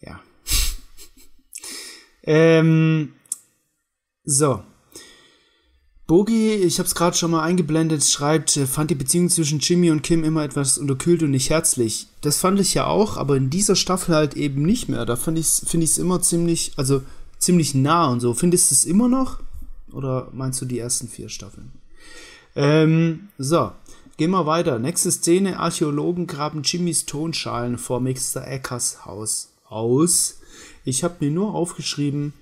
Ja. ähm, so, Bogi, ich habe es gerade schon mal eingeblendet, schreibt, äh, fand die Beziehung zwischen Jimmy und Kim immer etwas unterkühlt und nicht herzlich. Das fand ich ja auch, aber in dieser Staffel halt eben nicht mehr. Da finde ich es immer ziemlich, also ziemlich nah und so. Findest du es immer noch? Oder meinst du die ersten vier Staffeln? Ähm, so, gehen wir weiter. Nächste Szene: Archäologen graben Jimmys Tonschalen vor Mr. Eckers Haus aus. Ich habe mir nur aufgeschrieben,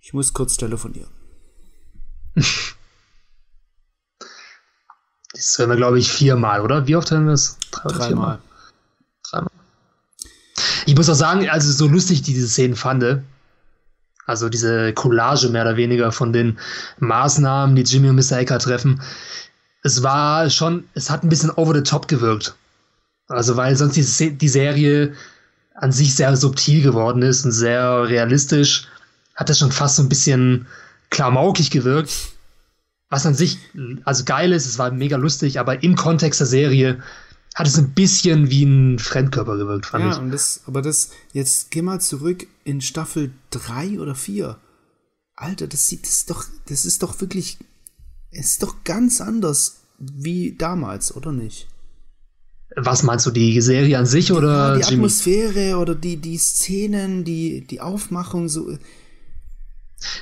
ich muss kurz telefonieren. Das hören wir, glaube ich, viermal, oder? Wie oft hören wir es? Drei Dreimal. Dreimal. Ich muss auch sagen, also so lustig diese Szenen fand, also diese Collage mehr oder weniger von den Maßnahmen, die Jimmy und Mr. Ecker treffen, es war schon, es hat ein bisschen over the top gewirkt. Also weil sonst die, die Serie an sich sehr subtil geworden ist und sehr realistisch, hat das schon fast so ein bisschen klamaukig gewirkt. Was an sich, also geil ist, es war mega lustig, aber im Kontext der Serie hat es ein bisschen wie ein Fremdkörper gewirkt, fand ja, ich. Das, aber das, jetzt geh mal zurück in Staffel 3 oder 4. Alter, das sieht das doch, das ist doch wirklich, es ist doch ganz anders wie damals, oder nicht? Was meinst du, die Serie an sich oder? Ja, die Jimmy? Atmosphäre oder die, die Szenen, die, die Aufmachung, so.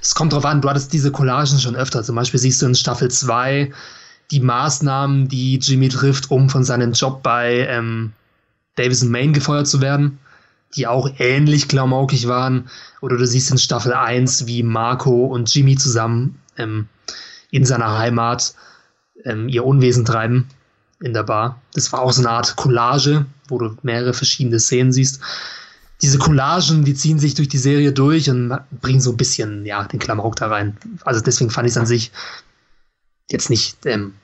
Es kommt drauf an, du hattest diese Collagen schon öfter. Zum Beispiel siehst du in Staffel 2 die Maßnahmen, die Jimmy trifft, um von seinem Job bei ähm, Davison Maine gefeuert zu werden, die auch ähnlich klamaukig waren. Oder du siehst in Staffel 1, wie Marco und Jimmy zusammen ähm, in seiner Heimat ähm, ihr Unwesen treiben in der Bar. Das war auch so eine Art Collage, wo du mehrere verschiedene Szenen siehst diese Collagen, die ziehen sich durch die Serie durch und bringen so ein bisschen, ja, den Klamauk da rein. Also deswegen fand ich es an sich jetzt nicht ähm,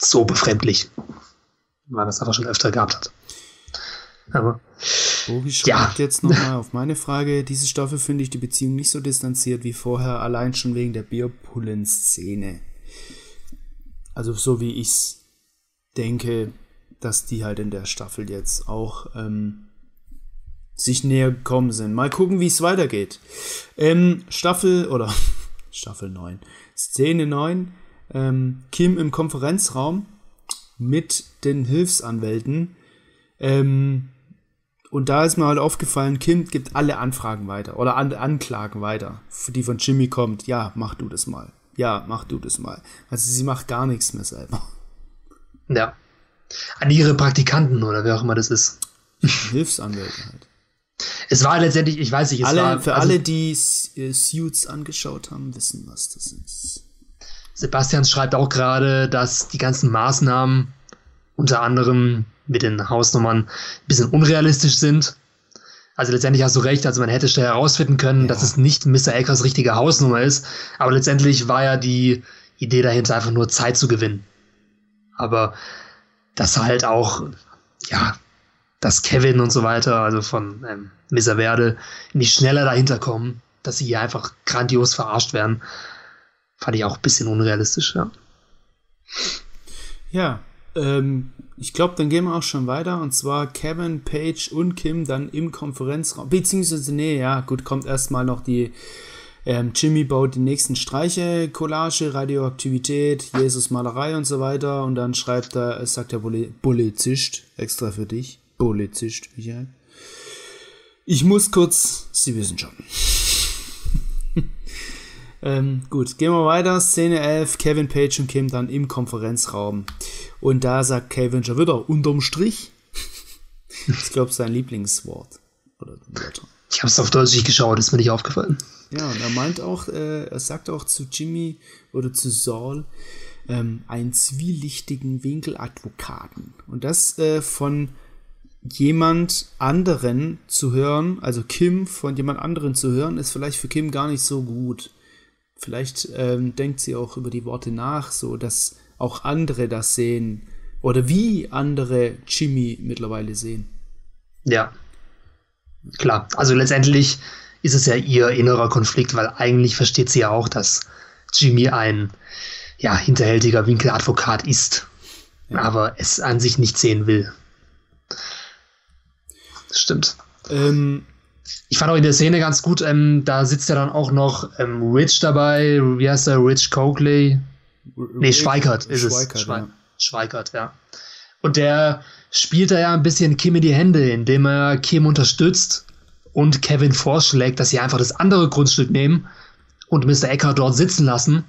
so befremdlich, weil das einfach schon öfter gehabt hat. Aber Bogi schreibt ja. jetzt nochmal auf meine Frage. Diese Staffel finde ich die Beziehung nicht so distanziert wie vorher, allein schon wegen der Bierpullen-Szene. Also so wie ich es denke, dass die halt in der Staffel jetzt auch ähm, sich näher gekommen sind. Mal gucken, wie es weitergeht. Ähm, Staffel oder Staffel 9, Szene 9, ähm, Kim im Konferenzraum mit den Hilfsanwälten. Ähm, und da ist mir halt aufgefallen, Kim gibt alle Anfragen weiter oder An Anklagen weiter, die von Jimmy kommt. Ja, mach du das mal. Ja, mach du das mal. Also sie macht gar nichts mehr selber. Ja. An ihre Praktikanten oder wer auch immer das ist. Hilfsanwälte halt. Es war letztendlich, ich weiß nicht, es alle, war. Für also, alle, die äh, Suits angeschaut haben, wissen, was das ist. Sebastian schreibt auch gerade, dass die ganzen Maßnahmen unter anderem mit den Hausnummern ein bisschen unrealistisch sind. Also letztendlich hast du recht, also man hätte schnell herausfinden können, ja. dass es nicht Mr. Eckers richtige Hausnummer ist, aber letztendlich war ja die Idee dahinter einfach nur Zeit zu gewinnen. Aber das halt auch, ja, dass Kevin und so weiter, also von ähm, Verde, nicht schneller dahinter kommen, dass sie hier einfach grandios verarscht werden. Fand ich auch ein bisschen unrealistisch, ja. Ja, ähm, ich glaube, dann gehen wir auch schon weiter. Und zwar Kevin, Page und Kim dann im Konferenzraum. Beziehungsweise, nee, ja, gut, kommt erstmal noch die. Ähm, Jimmy baut die nächsten Streiche, Collage, Radioaktivität, Jesus Malerei und so weiter. Und dann schreibt er, sagt der Polizist, extra für dich, Polizist, Michael. Ich muss kurz, Sie wissen schon. ähm, gut, gehen wir weiter. Szene 11, Kevin Page und Kim dann im Konferenzraum. Und da sagt Kevin schon wieder unterm Strich. ich glaube, sein Lieblingswort. Oder Wörter. Ich habe es auf Deutsch nicht geschaut, ist mir nicht aufgefallen. Ja, und er meint auch, äh, er sagt auch zu Jimmy oder zu Saul, ähm, einen zwielichtigen Winkeladvokaten. Und das äh, von jemand anderen zu hören, also Kim von jemand anderen zu hören, ist vielleicht für Kim gar nicht so gut. Vielleicht ähm, denkt sie auch über die Worte nach, so dass auch andere das sehen oder wie andere Jimmy mittlerweile sehen. Ja, klar. Also letztendlich ist es ja ihr innerer Konflikt, weil eigentlich versteht sie ja auch, dass Jimmy ein ja, hinterhältiger Winkeladvokat ist, ja. aber es an sich nicht sehen will. Stimmt. Ähm, ich fand auch in der Szene ganz gut, ähm, da sitzt ja dann auch noch ähm, Rich dabei, wie heißt der, Rich Coakley, Nee, Schweikert ist Schweikert, es. Schwe ja. Schweikert, ja. Und der spielt da ja ein bisschen Kim in die Hände, indem er Kim unterstützt und Kevin vorschlägt, dass sie einfach das andere Grundstück nehmen und Mr. Ecker dort sitzen lassen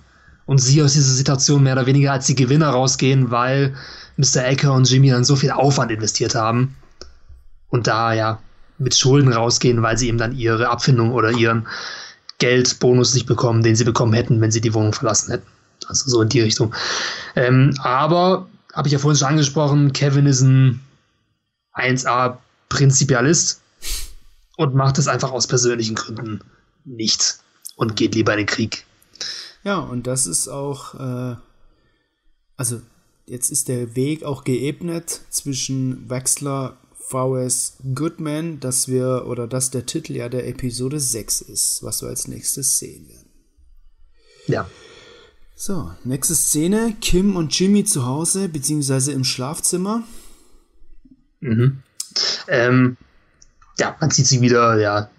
und sie aus dieser Situation mehr oder weniger als die Gewinner rausgehen, weil Mr. Ecker und Jimmy dann so viel Aufwand investiert haben und da ja mit Schulden rausgehen, weil sie eben dann ihre Abfindung oder ihren Geldbonus nicht bekommen, den sie bekommen hätten, wenn sie die Wohnung verlassen hätten. Also so in die Richtung. Ähm, aber, habe ich ja vorhin schon angesprochen, Kevin ist ein 1A Prinzipialist und macht es einfach aus persönlichen Gründen nicht und geht lieber in den Krieg. Ja, und das ist auch, äh, also jetzt ist der Weg auch geebnet zwischen Wechsler VS Goodman, dass wir, oder dass der Titel ja der Episode 6 ist, was wir als nächstes sehen werden. Ja. So, nächste Szene. Kim und Jimmy zu Hause, beziehungsweise im Schlafzimmer. Mhm. Ähm, ja, man sieht sie wieder, ja,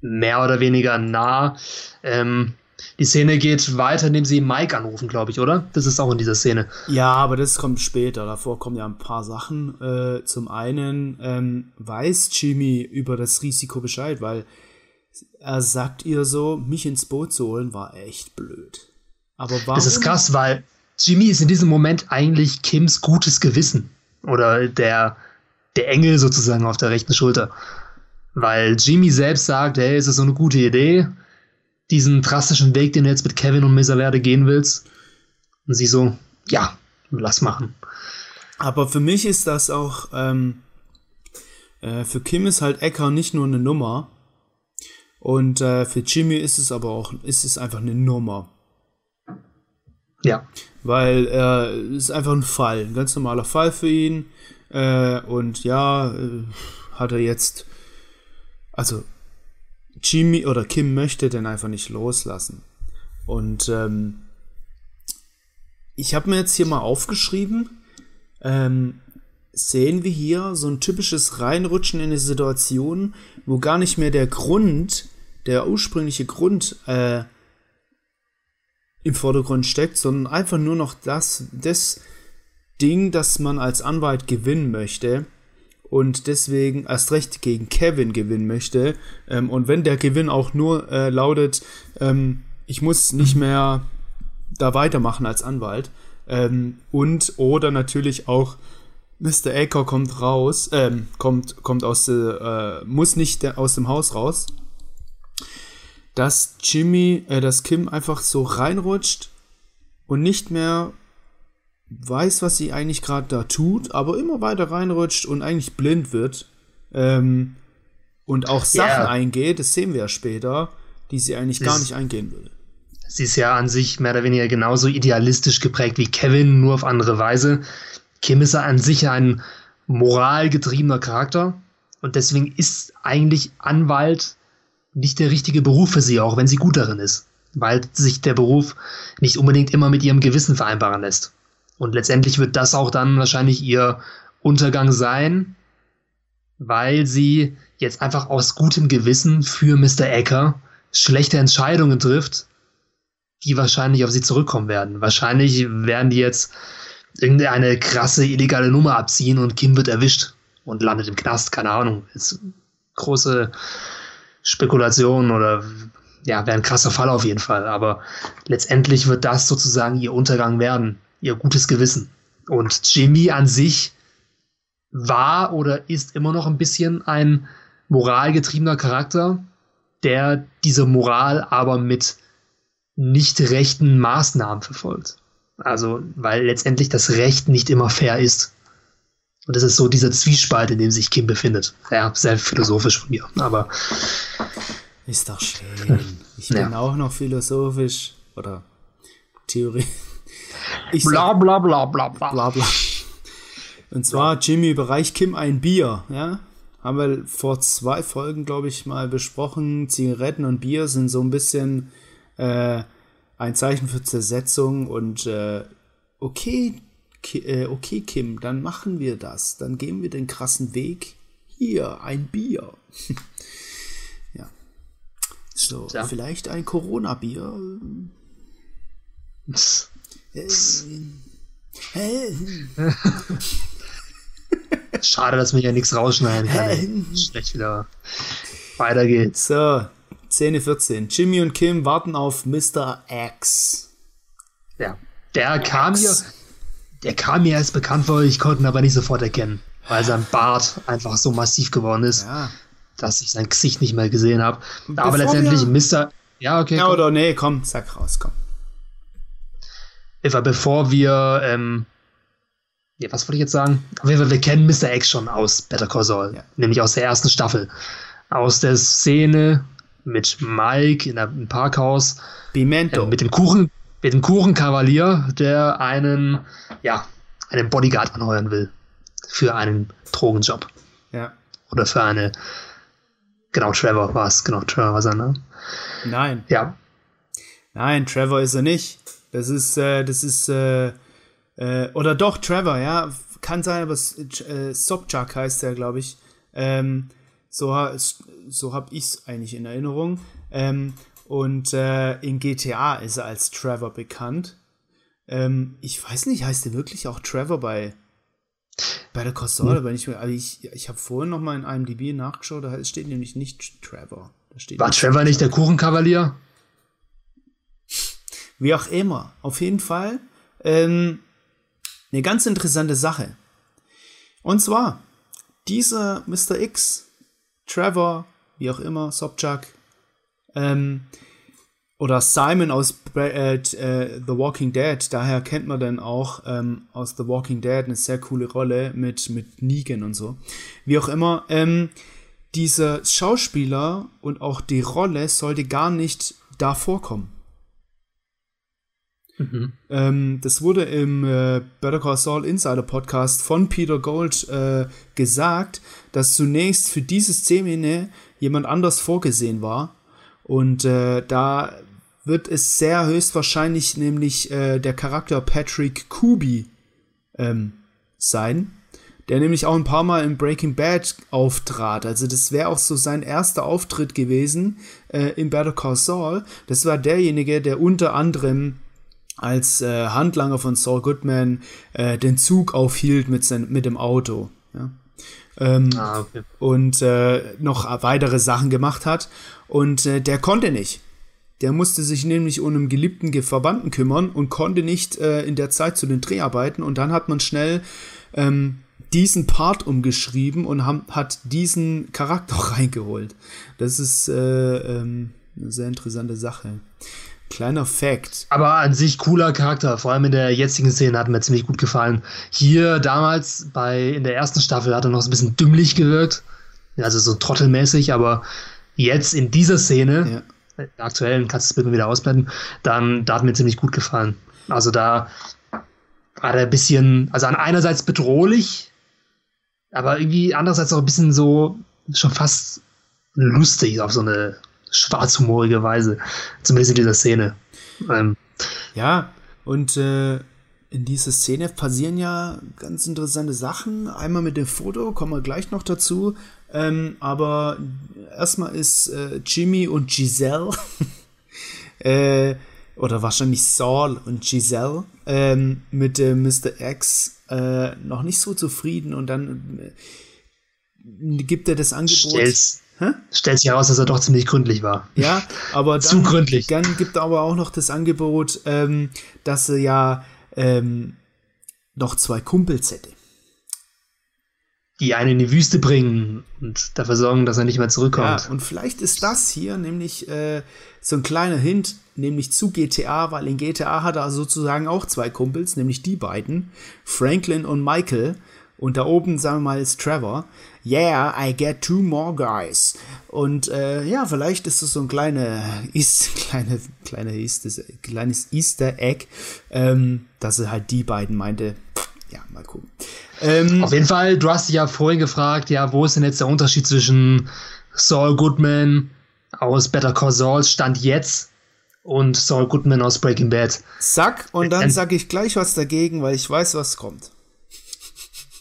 mehr oder weniger nah. Ähm, die Szene geht weiter, indem sie Mike anrufen, glaube ich, oder? Das ist auch in dieser Szene. Ja, aber das kommt später. Davor kommen ja ein paar Sachen. Äh, zum einen ähm, weiß Jimmy über das Risiko Bescheid, weil er sagt ihr so, mich ins Boot zu holen, war echt blöd. Aber warum? Das ist krass, weil Jimmy ist in diesem Moment eigentlich Kims gutes Gewissen. Oder der, der Engel sozusagen auf der rechten Schulter. Weil Jimmy selbst sagt, hey, ist das so eine gute Idee? Diesen drastischen Weg, den du jetzt mit Kevin und Mesa Verde gehen willst? Und sie so, ja, lass machen. Aber für mich ist das auch, ähm, äh, für Kim ist halt Ecker nicht nur eine Nummer. Und äh, für Jimmy ist es aber auch, ist es einfach eine Nummer. Ja. Weil er äh, ist einfach ein Fall, ein ganz normaler Fall für ihn. Äh, und ja, äh, hat er jetzt, also Jimmy oder Kim möchte den einfach nicht loslassen. Und ähm, ich habe mir jetzt hier mal aufgeschrieben, ähm, sehen wir hier so ein typisches Reinrutschen in eine Situation, wo gar nicht mehr der Grund, der ursprüngliche Grund äh, im Vordergrund steckt, sondern einfach nur noch das, das Ding, das man als Anwalt gewinnen möchte und deswegen erst recht gegen Kevin gewinnen möchte. Ähm, und wenn der Gewinn auch nur äh, lautet, ähm, ich muss nicht mehr da weitermachen als Anwalt. Ähm, und oder natürlich auch Mr. Aker kommt raus, ähm, kommt, kommt aus, äh, muss nicht aus dem Haus raus, dass Jimmy, äh, dass Kim einfach so reinrutscht und nicht mehr weiß, was sie eigentlich gerade da tut, aber immer weiter reinrutscht und eigentlich blind wird. Ähm, und auch Sachen yeah. eingeht, das sehen wir ja später, die sie eigentlich gar nicht eingehen will. Sie ist ja an sich mehr oder weniger genauso idealistisch geprägt wie Kevin, nur auf andere Weise. Kim ist ja an sich ein moralgetriebener Charakter und deswegen ist eigentlich Anwalt nicht der richtige Beruf für sie, auch wenn sie gut darin ist, weil sich der Beruf nicht unbedingt immer mit ihrem Gewissen vereinbaren lässt. Und letztendlich wird das auch dann wahrscheinlich ihr Untergang sein, weil sie jetzt einfach aus gutem Gewissen für Mr. Ecker schlechte Entscheidungen trifft, die wahrscheinlich auf sie zurückkommen werden. Wahrscheinlich werden die jetzt irgendeine krasse illegale Nummer abziehen und Kim wird erwischt und landet im Knast, keine Ahnung. Ist große Spekulation oder ja, wäre ein krasser Fall auf jeden Fall. Aber letztendlich wird das sozusagen ihr Untergang werden, ihr gutes Gewissen. Und Jimmy an sich war oder ist immer noch ein bisschen ein moralgetriebener Charakter, der diese Moral aber mit nicht rechten Maßnahmen verfolgt. Also, weil letztendlich das Recht nicht immer fair ist. Und das ist so dieser Zwiespalt, in dem sich Kim befindet. Ja, sehr philosophisch von mir, aber. Ist doch schön. Ich bin ja. auch noch philosophisch oder Theorie. Ich bla bla bla bla bla. bla, bla. Und zwar, Jimmy überreicht Kim ein Bier, ja? Haben wir vor zwei Folgen, glaube ich, mal besprochen. Zigaretten und Bier sind so ein bisschen äh, ein Zeichen für Zersetzung und äh, okay, Ki äh, okay, Kim, dann machen wir das. Dann gehen wir den krassen Weg. Hier, ein Bier. ja. So, ja. vielleicht ein Corona-Bier. Schade, dass wir ja nichts rausschneiden kann. Schlecht wieder. Weiter geht's. So, Szene 14. Jimmy und Kim warten auf Mr. X. Ja, der kam mir, der kam mir als bekannt vor, ich konnte ihn aber nicht sofort erkennen, weil sein Bart einfach so massiv geworden ist, ja. dass ich sein Gesicht nicht mehr gesehen habe. Aber letztendlich Mr. Ja, okay. Ja, komm. oder nee, komm, sag raus, komm. Eva, bevor wir, ähm, ja, was wollte ich jetzt sagen? Auf jeden Fall, wir kennen Mr. X schon aus Better Call Saul, ja. nämlich aus der ersten Staffel. Aus der Szene, mit Mike in einem Parkhaus. Pimento. Äh, mit dem Kuchen, mit dem Kuchenkavalier, der einen, ja, einen Bodyguard anheuern will. Für einen Drogenjob. Ja. Oder für eine, genau, Trevor war es, genau, Trevor war sein Name. Nein. Ja. Nein, Trevor ist er nicht. Das ist, äh, das ist, äh, äh, oder doch, Trevor, ja. Kann sein, aber äh, Sobchak heißt er, glaube ich. Ähm, so, so habe ich es eigentlich in Erinnerung. Ähm, und äh, in GTA ist er als Trevor bekannt. Ähm, ich weiß nicht, heißt er wirklich auch Trevor bei, bei der Console? Hm. ich, also ich, ich habe vorhin noch mal in einem DB nachgeschaut, da steht nämlich nicht Trevor. Steht War Trevor nicht der Kuchenkavalier? Wie auch immer. Auf jeden Fall ähm, eine ganz interessante Sache. Und zwar, dieser Mr. X Trevor, wie auch immer, Sobchak, ähm, oder Simon aus äh, äh, The Walking Dead, daher kennt man dann auch ähm, aus The Walking Dead eine sehr coole Rolle mit, mit Negan und so. Wie auch immer, ähm, dieser Schauspieler und auch die Rolle sollte gar nicht da vorkommen. Mhm. Ähm, das wurde im äh, Better Call Saul Insider Podcast von Peter Gold äh, gesagt, dass zunächst für diese Szene jemand anders vorgesehen war. Und äh, da wird es sehr höchstwahrscheinlich nämlich der Charakter Patrick Kubi ähm, sein, der nämlich auch ein paar Mal in Breaking Bad auftrat. Also das wäre auch so sein erster Auftritt gewesen äh, in Better Call Saul. Das war derjenige, der unter anderem als äh, Handlanger von Saul Goodman äh, den Zug aufhielt mit, sein, mit dem Auto. Ja? Ähm, ah, okay. Und äh, noch weitere Sachen gemacht hat. Und äh, der konnte nicht. Der musste sich nämlich um einen geliebten Verbanden kümmern und konnte nicht äh, in der Zeit zu den Dreharbeiten. Und dann hat man schnell ähm, diesen Part umgeschrieben und ham, hat diesen Charakter reingeholt. Das ist äh, ähm, eine sehr interessante Sache. Kleiner Fact. Aber an sich cooler Charakter, vor allem in der jetzigen Szene hat mir ziemlich gut gefallen. Hier damals bei in der ersten Staffel hat er noch so ein bisschen dümmlich gewirkt, also so trottelmäßig, aber jetzt in dieser Szene, ja. in der aktuellen, kannst du das Bild mal wieder ausblenden, dann da hat mir ziemlich gut gefallen. Also da war er ein bisschen, also an einerseits bedrohlich, aber irgendwie andererseits auch ein bisschen so schon fast lustig auf so eine schwarzhumorige Weise. Zumindest in dieser Szene. Ähm, ja, und äh, in dieser Szene passieren ja ganz interessante Sachen. Einmal mit dem Foto, kommen wir gleich noch dazu. Ähm, aber erstmal ist äh, Jimmy und Giselle, äh, oder wahrscheinlich Saul und Giselle, ähm, mit äh, Mr. X noch nicht so zufrieden und dann äh, gibt er das Angebot. Stell's, Stellt sich heraus, dass er doch ziemlich gründlich war. Ja, aber dann, Zu gründlich. dann gibt er aber auch noch das Angebot, ähm, dass er ja ähm, noch zwei Kumpels hätte. Die einen in die Wüste bringen und dafür sorgen, dass er nicht mehr zurückkommt. Ja, und vielleicht ist das hier nämlich äh, so ein kleiner Hint, nämlich zu GTA, weil in GTA hat er sozusagen auch zwei Kumpels, nämlich die beiden, Franklin und Michael. Und da oben, sagen wir mal, ist Trevor. Yeah, I get two more guys. Und äh, ja, vielleicht ist das so ein kleine, ist, kleine, kleine Easter, kleines Easter Egg, ähm, dass er halt die beiden meinte. Ja, mal gucken. Ähm, Auf jeden Fall, du hast dich ja vorhin gefragt, ja, wo ist denn jetzt der Unterschied zwischen Saul Goodman aus Better Call Saul Stand jetzt und Saul Goodman aus Breaking Bad? Sag, und dann sag ich gleich was dagegen, weil ich weiß, was kommt.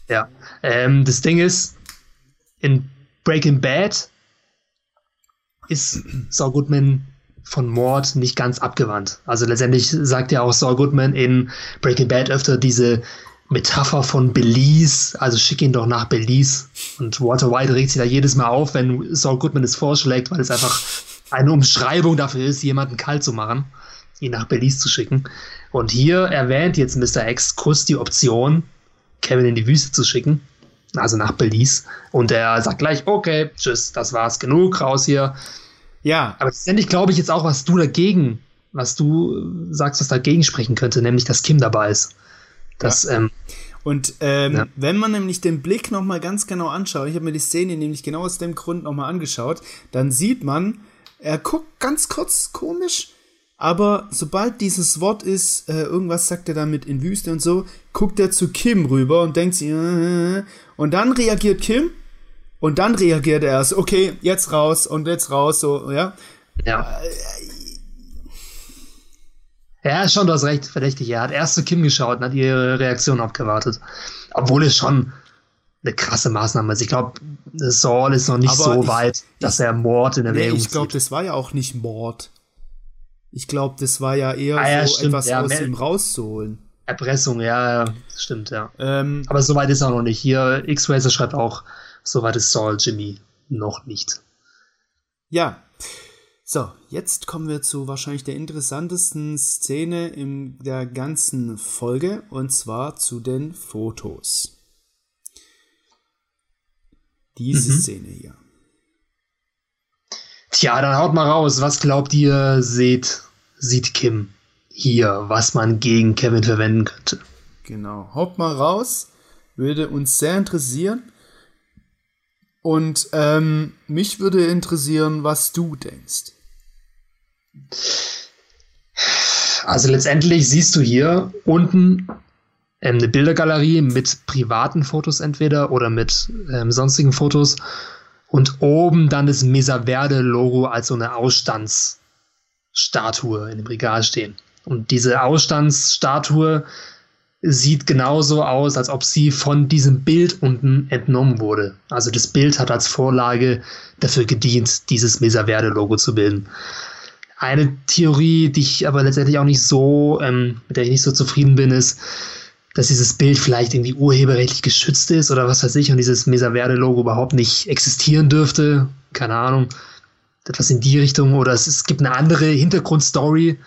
Ja, ähm, das Ding ist, in Breaking Bad ist Saul Goodman von Mord nicht ganz abgewandt. Also letztendlich sagt ja auch Saul Goodman in Breaking Bad öfter diese Metapher von Belize, also schick ihn doch nach Belize. Und Walter White regt sich da jedes Mal auf, wenn Saul Goodman es vorschlägt, weil es einfach eine Umschreibung dafür ist, jemanden kalt zu machen, ihn nach Belize zu schicken. Und hier erwähnt jetzt Mr. X kurz die Option, Kevin in die Wüste zu schicken also nach Belize. Und er sagt gleich, okay, tschüss, das war's, genug, raus hier. Ja. Aber letztendlich glaube ich jetzt auch, was du dagegen, was du sagst, was dagegen sprechen könnte, nämlich, dass Kim dabei ist. Das, ja. ähm, und ähm, ja. wenn man nämlich den Blick nochmal ganz genau anschaut, ich habe mir die Szene nämlich genau aus dem Grund nochmal angeschaut, dann sieht man, er guckt ganz kurz komisch, aber sobald dieses Wort ist, äh, irgendwas sagt er damit in Wüste und so, guckt er zu Kim rüber und denkt sich, äh, und dann reagiert Kim und dann reagiert er erst, okay, jetzt raus und jetzt raus, so, ja. Ja. Ja, schon, du hast recht, verdächtig. Er hat erst zu Kim geschaut und hat ihre Reaktion abgewartet. Obwohl es schon eine krasse Maßnahme ist. Ich glaube, Saul ist noch nicht Aber so ich, weit, dass er Mord in Erwägung nee, Ich glaube, das war ja auch nicht Mord. Ich glaube, das war ja eher ah, ja, so stimmt, etwas ja, aus ihm rauszuholen. Erpressung, ja, stimmt, ja. Ähm, Aber soweit ist er noch nicht. Hier, X-Racer schreibt auch, soweit ist Saul Jimmy noch nicht. Ja. So, jetzt kommen wir zu wahrscheinlich der interessantesten Szene in der ganzen Folge und zwar zu den Fotos. Diese mhm. Szene hier. Tja, dann haut mal raus. Was glaubt ihr, seht, sieht Kim hier, was man gegen Kevin verwenden könnte? Genau. Haut mal raus. Würde uns sehr interessieren. Und ähm, mich würde interessieren, was du denkst. Also letztendlich siehst du hier unten ähm, eine Bildergalerie mit privaten Fotos entweder oder mit ähm, sonstigen Fotos und oben dann das Mesa Verde Logo als so eine Ausstandsstatue in dem Regal stehen. Und diese Ausstandsstatue sieht genauso aus, als ob sie von diesem Bild unten entnommen wurde. Also das Bild hat als Vorlage dafür gedient, dieses Mesa Verde Logo zu bilden. Eine Theorie, die ich aber letztendlich auch nicht so, ähm, mit der ich nicht so zufrieden bin, ist, dass dieses Bild vielleicht irgendwie urheberrechtlich geschützt ist oder was weiß ich und dieses Mesa Verde Logo überhaupt nicht existieren dürfte. Keine Ahnung. Etwas in die Richtung oder es, es gibt eine andere Hintergrundstory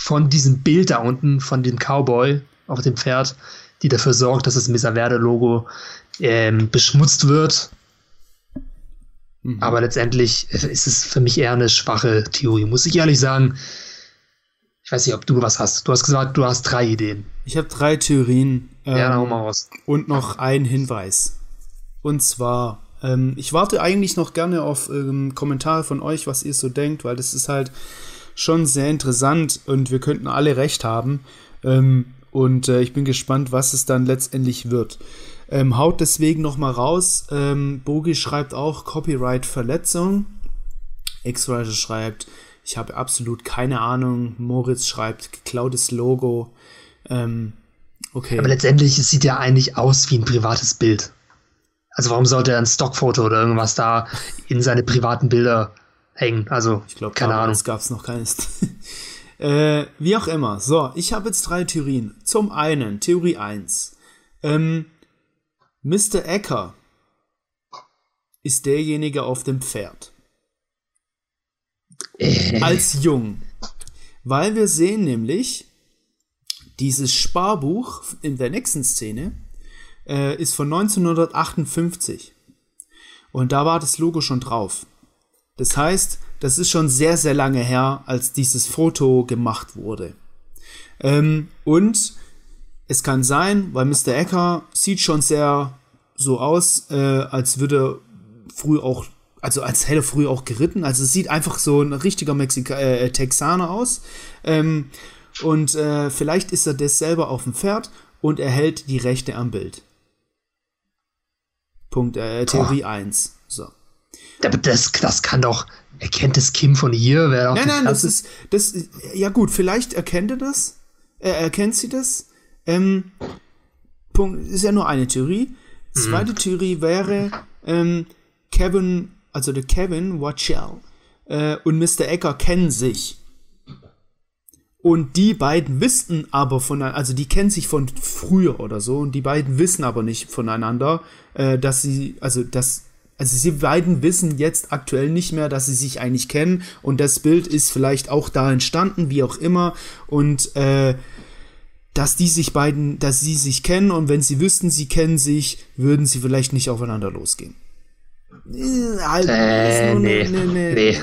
von diesem Bild da unten, von dem Cowboy auf dem Pferd, die dafür sorgt, dass das Mesa Verde Logo ähm, beschmutzt wird. Mhm. Aber letztendlich ist es für mich eher eine schwache Theorie, muss ich ehrlich sagen. Ich weiß nicht, ob du was hast. Du hast gesagt, du hast drei Ideen. Ich habe drei Theorien. Ähm, ja, hau mal raus. Und noch ein Hinweis. Und zwar, ähm, ich warte eigentlich noch gerne auf ähm, Kommentare von euch, was ihr so denkt, weil das ist halt schon sehr interessant und wir könnten alle recht haben. Ähm, und äh, ich bin gespannt, was es dann letztendlich wird. Ähm, haut deswegen noch mal raus. Ähm, Bogi schreibt auch Copyright-Verletzung. X-Writer schreibt ich habe absolut keine Ahnung. Moritz schreibt geklautes Logo. Ähm, Okay. Aber letztendlich sieht er eigentlich aus wie ein privates Bild. Also warum sollte er ein Stockfoto oder irgendwas da in seine privaten Bilder hängen? Also, ich glaube, keine Ahnung. Es gab es noch keines. äh, wie auch immer. So, ich habe jetzt drei Theorien. Zum einen, Theorie 1. Ähm, Mr. Ecker ist derjenige auf dem Pferd. Äh. Als Jung. Weil wir sehen nämlich, dieses Sparbuch in der nächsten Szene äh, ist von 1958. Und da war das Logo schon drauf. Das heißt, das ist schon sehr, sehr lange her, als dieses Foto gemacht wurde. Ähm, und es kann sein, weil Mr. Ecker sieht schon sehr so aus, äh, als würde er früh auch, also als hätte er früh auch geritten. Also es sieht einfach so ein richtiger Mexika äh, Texaner aus. Ähm, und äh, vielleicht ist er das selber auf dem Pferd und er hält die Rechte am Bild. Punkt, äh, Theorie 1. So. Das, das kann doch. Erkennt es Kim von hier? Wer nein, nein, das ist, das Ja, gut, vielleicht erkennt er das. Er erkennt sie das. Ähm, Punkt, ist ja nur eine Theorie. Zweite mhm. Theorie wäre, ähm, Kevin, also der Kevin Watchell äh, und Mr. Ecker kennen sich. Und die beiden wissen aber von, also die kennen sich von früher oder so, und die beiden wissen aber nicht voneinander, äh, dass sie, also dass, also sie beiden wissen jetzt aktuell nicht mehr, dass sie sich eigentlich kennen, und das Bild ist vielleicht auch da entstanden, wie auch immer, und äh, dass die sich beiden, dass sie sich kennen, und wenn sie wüssten, sie kennen sich, würden sie vielleicht nicht aufeinander losgehen. Äh, halt, äh, nee, ne, ne, nee.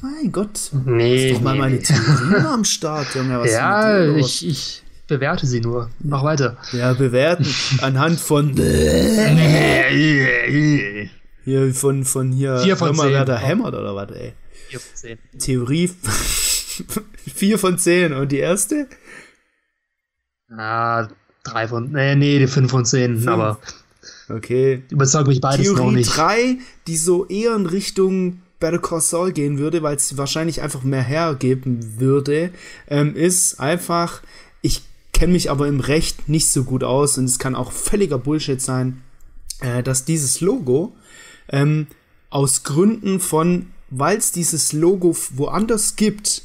Mein Gott. Nee. Ist doch mal meine Theorie am Start, Junge. Was ja, ich, ich bewerte sie nur. Mach weiter. Ja, bewerten anhand von. hier von, von hier. Vier von zehn. Wer da hämmert oder was, ey? Vier von zehn. Theorie. vier von zehn. Und die erste? Ah, drei von. Nee, nee, die fünf von zehn. Fünf. Aber. Okay. Überzeugt mich beides Theorie noch nicht. Theorie drei, die so eher in Richtung Better Call Saul gehen würde, weil es wahrscheinlich einfach mehr hergeben würde, ähm, ist einfach, ich kenne mich aber im Recht nicht so gut aus und es kann auch völliger Bullshit sein, äh, dass dieses Logo ähm, aus Gründen von, weil es dieses Logo woanders gibt,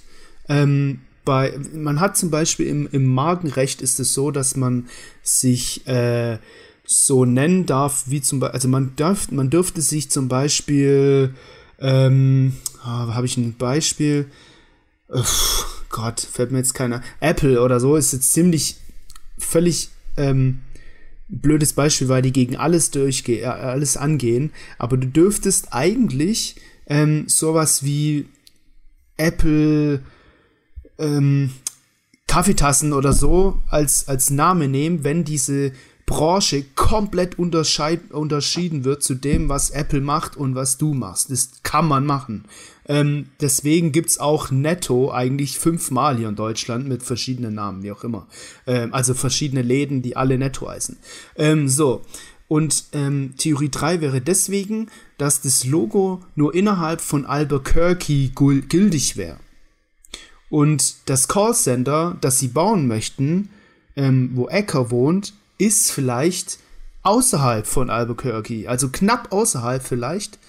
ähm, bei, man hat zum Beispiel im, im Markenrecht ist es so, dass man sich äh, so nennen darf, wie zum Beispiel, also man darf, man dürfte sich zum Beispiel ähm, oh, habe ich ein Beispiel? Uff, Gott, fällt mir jetzt keiner. Apple oder so ist jetzt ziemlich völlig ähm, blödes Beispiel, weil die gegen alles durchgehen, äh, alles angehen. Aber du dürftest eigentlich ähm, sowas wie Apple ähm, Kaffeetassen oder so als, als Name nehmen, wenn diese Branche komplett unterschieden wird zu dem, was Apple macht und was du machst. Das kann man machen. Ähm, deswegen gibt es auch netto eigentlich fünfmal hier in Deutschland mit verschiedenen Namen, wie auch immer. Ähm, also verschiedene Läden, die alle netto heißen. Ähm, so. Und ähm, Theorie 3 wäre deswegen, dass das Logo nur innerhalb von Albuquerque gültig wäre. Und das Callcenter, das sie bauen möchten, ähm, wo Ecker wohnt, ist vielleicht außerhalb von Albuquerque, also knapp außerhalb vielleicht.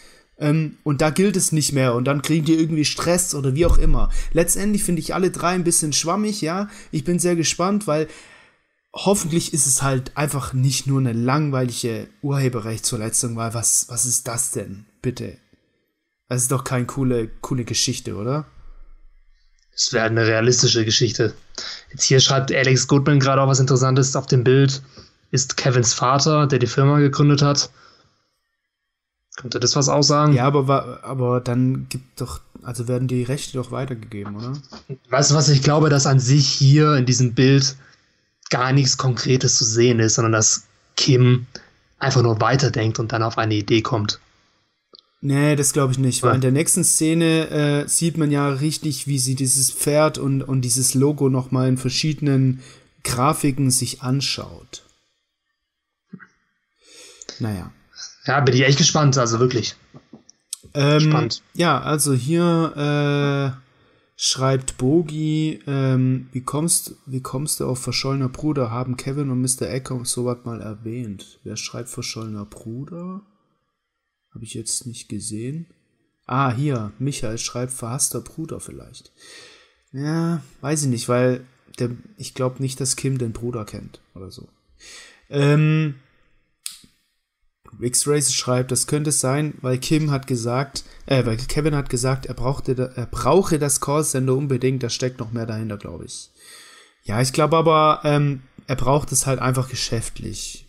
Ähm, und da gilt es nicht mehr und dann kriegen die irgendwie Stress oder wie auch immer. Letztendlich finde ich alle drei ein bisschen schwammig, ja. Ich bin sehr gespannt, weil hoffentlich ist es halt einfach nicht nur eine langweilige Urheberrechtsverletzung, weil was, was ist das denn? Bitte. Das ist doch keine coole, coole Geschichte, oder? Es wäre eine realistische Geschichte. Jetzt hier schreibt Alex Goodman gerade auch was Interessantes auf dem Bild. Ist Kevins Vater, der die Firma gegründet hat. Könnte das was aussagen? Ja, aber, aber dann gibt doch, also werden die Rechte doch weitergegeben, oder? Weißt du was, ich glaube, dass an sich hier in diesem Bild gar nichts Konkretes zu sehen ist, sondern dass Kim einfach nur weiterdenkt und dann auf eine Idee kommt. Nee, das glaube ich nicht, weil in der nächsten Szene äh, sieht man ja richtig, wie sie dieses Pferd und, und dieses Logo nochmal in verschiedenen Grafiken sich anschaut. Naja. Ja, bin ich echt gespannt, also wirklich. Ähm, Spannend. Ja, also hier äh, schreibt Bogi, ähm, wie, kommst, wie kommst du auf verschollener Bruder? Haben Kevin und Mr. Ecker sowas mal erwähnt. Wer schreibt verschollener Bruder? Habe ich jetzt nicht gesehen. Ah, hier, Michael schreibt verhasster Bruder vielleicht. Ja, weiß ich nicht, weil der, ich glaube nicht, dass Kim den Bruder kennt oder so. Ähm, X-Race schreibt, das könnte sein, weil Kim hat gesagt, äh, weil Kevin hat gesagt, er brauchte, er brauche das Callcenter unbedingt, da steckt noch mehr dahinter, glaube ich. Ja, ich glaube aber, ähm, er braucht es halt einfach geschäftlich.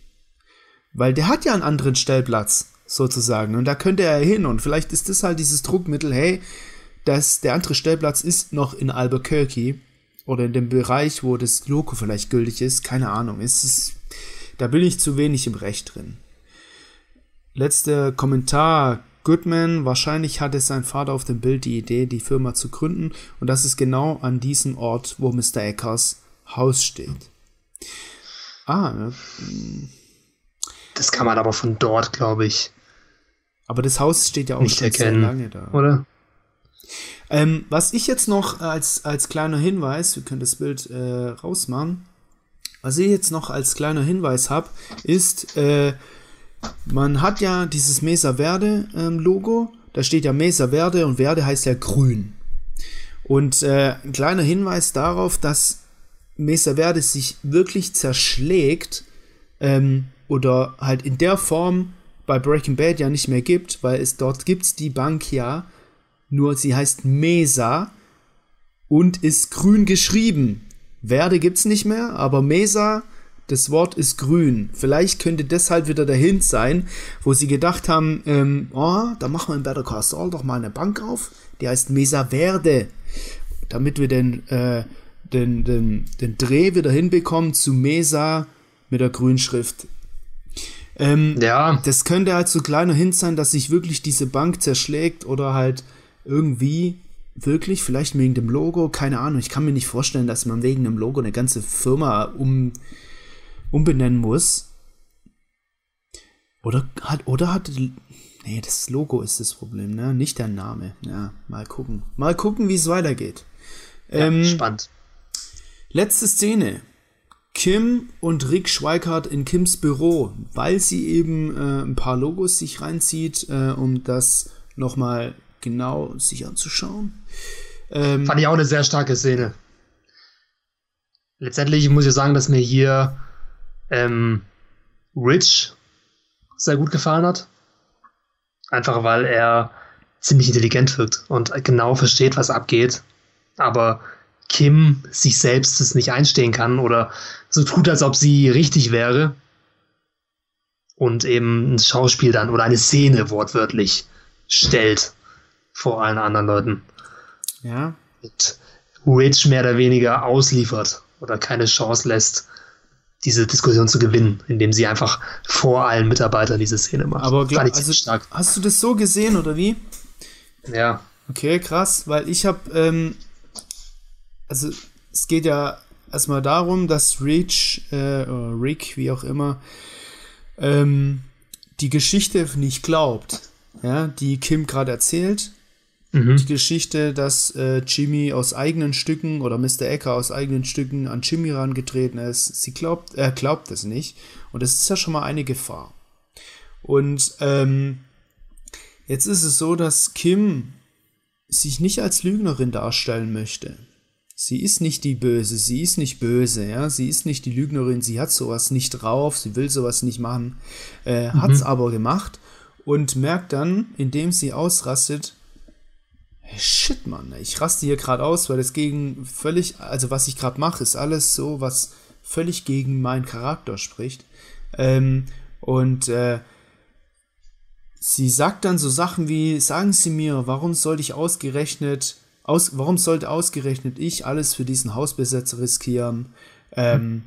Weil der hat ja einen anderen Stellplatz, sozusagen, und da könnte er hin, und vielleicht ist das halt dieses Druckmittel, hey, dass der andere Stellplatz ist noch in Albuquerque oder in dem Bereich, wo das Logo vielleicht gültig ist, keine Ahnung. Es ist, da bin ich zu wenig im Recht drin. Letzter Kommentar. Goodman, wahrscheinlich hatte sein Vater auf dem Bild die Idee, die Firma zu gründen und das ist genau an diesem Ort, wo Mr. Eckers Haus steht. Ah, ja. Das kann man aber von dort, glaube ich. Aber das Haus steht ja auch nicht schon erkennen, sehr lange da. Oder? Ähm, was ich jetzt noch als, als kleiner Hinweis, wir können das Bild äh, rausmachen, was ich jetzt noch als kleiner Hinweis habe, ist, äh, man hat ja dieses Mesa Verde ähm, Logo, da steht ja Mesa Verde und Verde heißt ja grün. Und äh, ein kleiner Hinweis darauf, dass Mesa Verde sich wirklich zerschlägt ähm, oder halt in der Form bei Breaking Bad ja nicht mehr gibt, weil es dort gibt's die Bank ja, nur sie heißt Mesa und ist grün geschrieben. Verde gibt's nicht mehr, aber Mesa das Wort ist grün. Vielleicht könnte deshalb wieder der Hint sein, wo sie gedacht haben, ähm, oh, da machen wir in Better Call Saul doch mal eine Bank auf, die heißt Mesa Verde, damit wir den, äh, den, den, den Dreh wieder hinbekommen zu Mesa mit der Grünschrift. Ähm, ja. Das könnte halt so ein kleiner Hint sein, dass sich wirklich diese Bank zerschlägt oder halt irgendwie wirklich, vielleicht wegen dem Logo, keine Ahnung. Ich kann mir nicht vorstellen, dass man wegen dem Logo eine ganze Firma um umbenennen muss. Oder hat, oder hat, nee, das Logo ist das Problem, ne? Nicht der Name. Ja, mal gucken. Mal gucken, wie es weitergeht. Ja, ähm, spannend. Letzte Szene. Kim und Rick Schweikart in Kims Büro, weil sie eben äh, ein paar Logos sich reinzieht, äh, um das nochmal genau sich anzuschauen. Ähm, Fand ich auch eine sehr starke Szene. Letztendlich muss ich sagen, dass mir hier ähm, Rich sehr gut gefallen hat. Einfach weil er ziemlich intelligent wirkt und genau versteht, was abgeht. Aber Kim sich selbst es nicht einstehen kann oder so tut, als ob sie richtig wäre. Und eben ein Schauspiel dann oder eine Szene wortwörtlich stellt vor allen anderen Leuten. Ja. Und Rich mehr oder weniger ausliefert oder keine Chance lässt, diese Diskussion zu gewinnen, indem sie einfach vor allen Mitarbeitern diese Szene macht. Aber glaub, also, stark. hast du das so gesehen oder wie? Ja. Okay, krass, weil ich habe, ähm, also es geht ja erstmal darum, dass Rich, äh, oder Rick, wie auch immer, ähm, die Geschichte nicht glaubt, ja, die Kim gerade erzählt Mhm. Die Geschichte, dass äh, Jimmy aus eigenen Stücken oder Mr. Ecker aus eigenen Stücken an Jimmy herangetreten ist. Sie glaubt, er glaubt es nicht. Und das ist ja schon mal eine Gefahr. Und ähm, jetzt ist es so, dass Kim sich nicht als Lügnerin darstellen möchte. Sie ist nicht die Böse, sie ist nicht böse, ja, sie ist nicht die Lügnerin, sie hat sowas nicht drauf, sie will sowas nicht machen, äh, mhm. hat's aber gemacht und merkt dann, indem sie ausrastet, Shit, Mann, ich raste hier gerade aus, weil es gegen völlig, also was ich gerade mache, ist alles so, was völlig gegen meinen Charakter spricht. Ähm, und äh, sie sagt dann so Sachen wie, sagen Sie mir, warum sollte ich ausgerechnet, aus, warum sollte ausgerechnet ich alles für diesen Hausbesetzer riskieren? Ähm,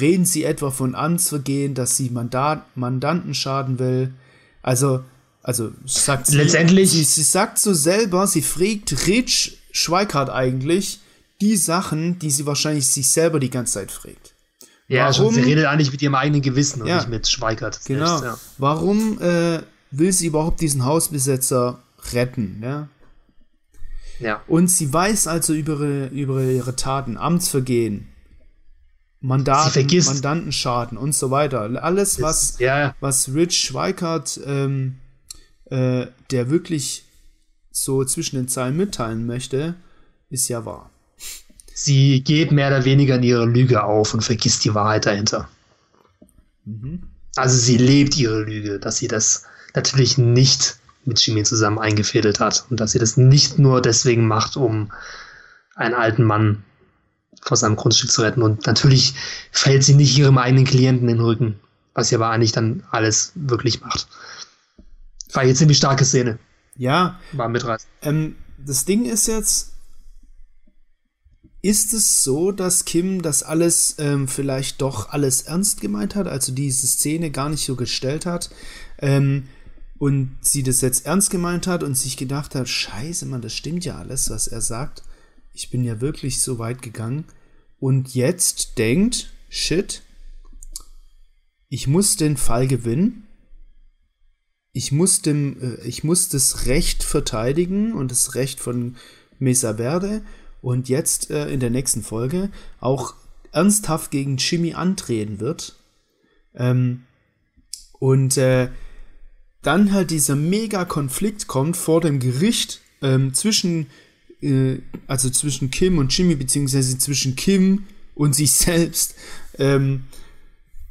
reden Sie etwa von Amtsvergehen, dass sie Mandat, Mandanten schaden will? Also, also sagt sie, letztendlich. Sie, sie sagt so selber, sie fragt Rich Schweikart eigentlich die Sachen, die sie wahrscheinlich sich selber die ganze Zeit fragt. Ja, Warum, schon, sie redet eigentlich mit ihrem eigenen Gewissen und ja, nicht mit Schweikart. Genau. Selbst, ja. Warum äh, will sie überhaupt diesen Hausbesetzer retten? Ja? Ja. Und sie weiß also über ihre, über ihre Taten, Amtsvergehen, Mandaten, Mandantenschaden und so weiter. Alles, was, ja. was Rich Schweikart, ähm, äh, der wirklich so zwischen den Zeilen mitteilen möchte, ist ja wahr. Sie geht mehr oder weniger in ihre Lüge auf und vergisst die Wahrheit dahinter. Mhm. Also sie lebt ihre Lüge, dass sie das natürlich nicht mit Jimmy zusammen eingefädelt hat und dass sie das nicht nur deswegen macht, um einen alten Mann vor seinem Grundstück zu retten. Und natürlich fällt sie nicht ihrem eigenen Klienten in den Rücken, was sie aber eigentlich dann alles wirklich macht. War jetzt ziemlich starke Szene. Ja. War mitreißend. Ähm, das Ding ist jetzt, ist es so, dass Kim das alles ähm, vielleicht doch alles ernst gemeint hat, also diese Szene gar nicht so gestellt hat ähm, und sie das jetzt ernst gemeint hat und sich gedacht hat, scheiße, man, das stimmt ja alles, was er sagt. Ich bin ja wirklich so weit gegangen und jetzt denkt, shit, ich muss den Fall gewinnen. Ich muss dem, äh, ich muss das Recht verteidigen und das Recht von Mesa Verde und jetzt äh, in der nächsten Folge auch ernsthaft gegen Jimmy antreten wird. Ähm, und äh, dann halt dieser Mega-Konflikt kommt vor dem Gericht ähm, zwischen, äh, also zwischen Kim und Jimmy, beziehungsweise zwischen Kim und sich selbst. Ähm,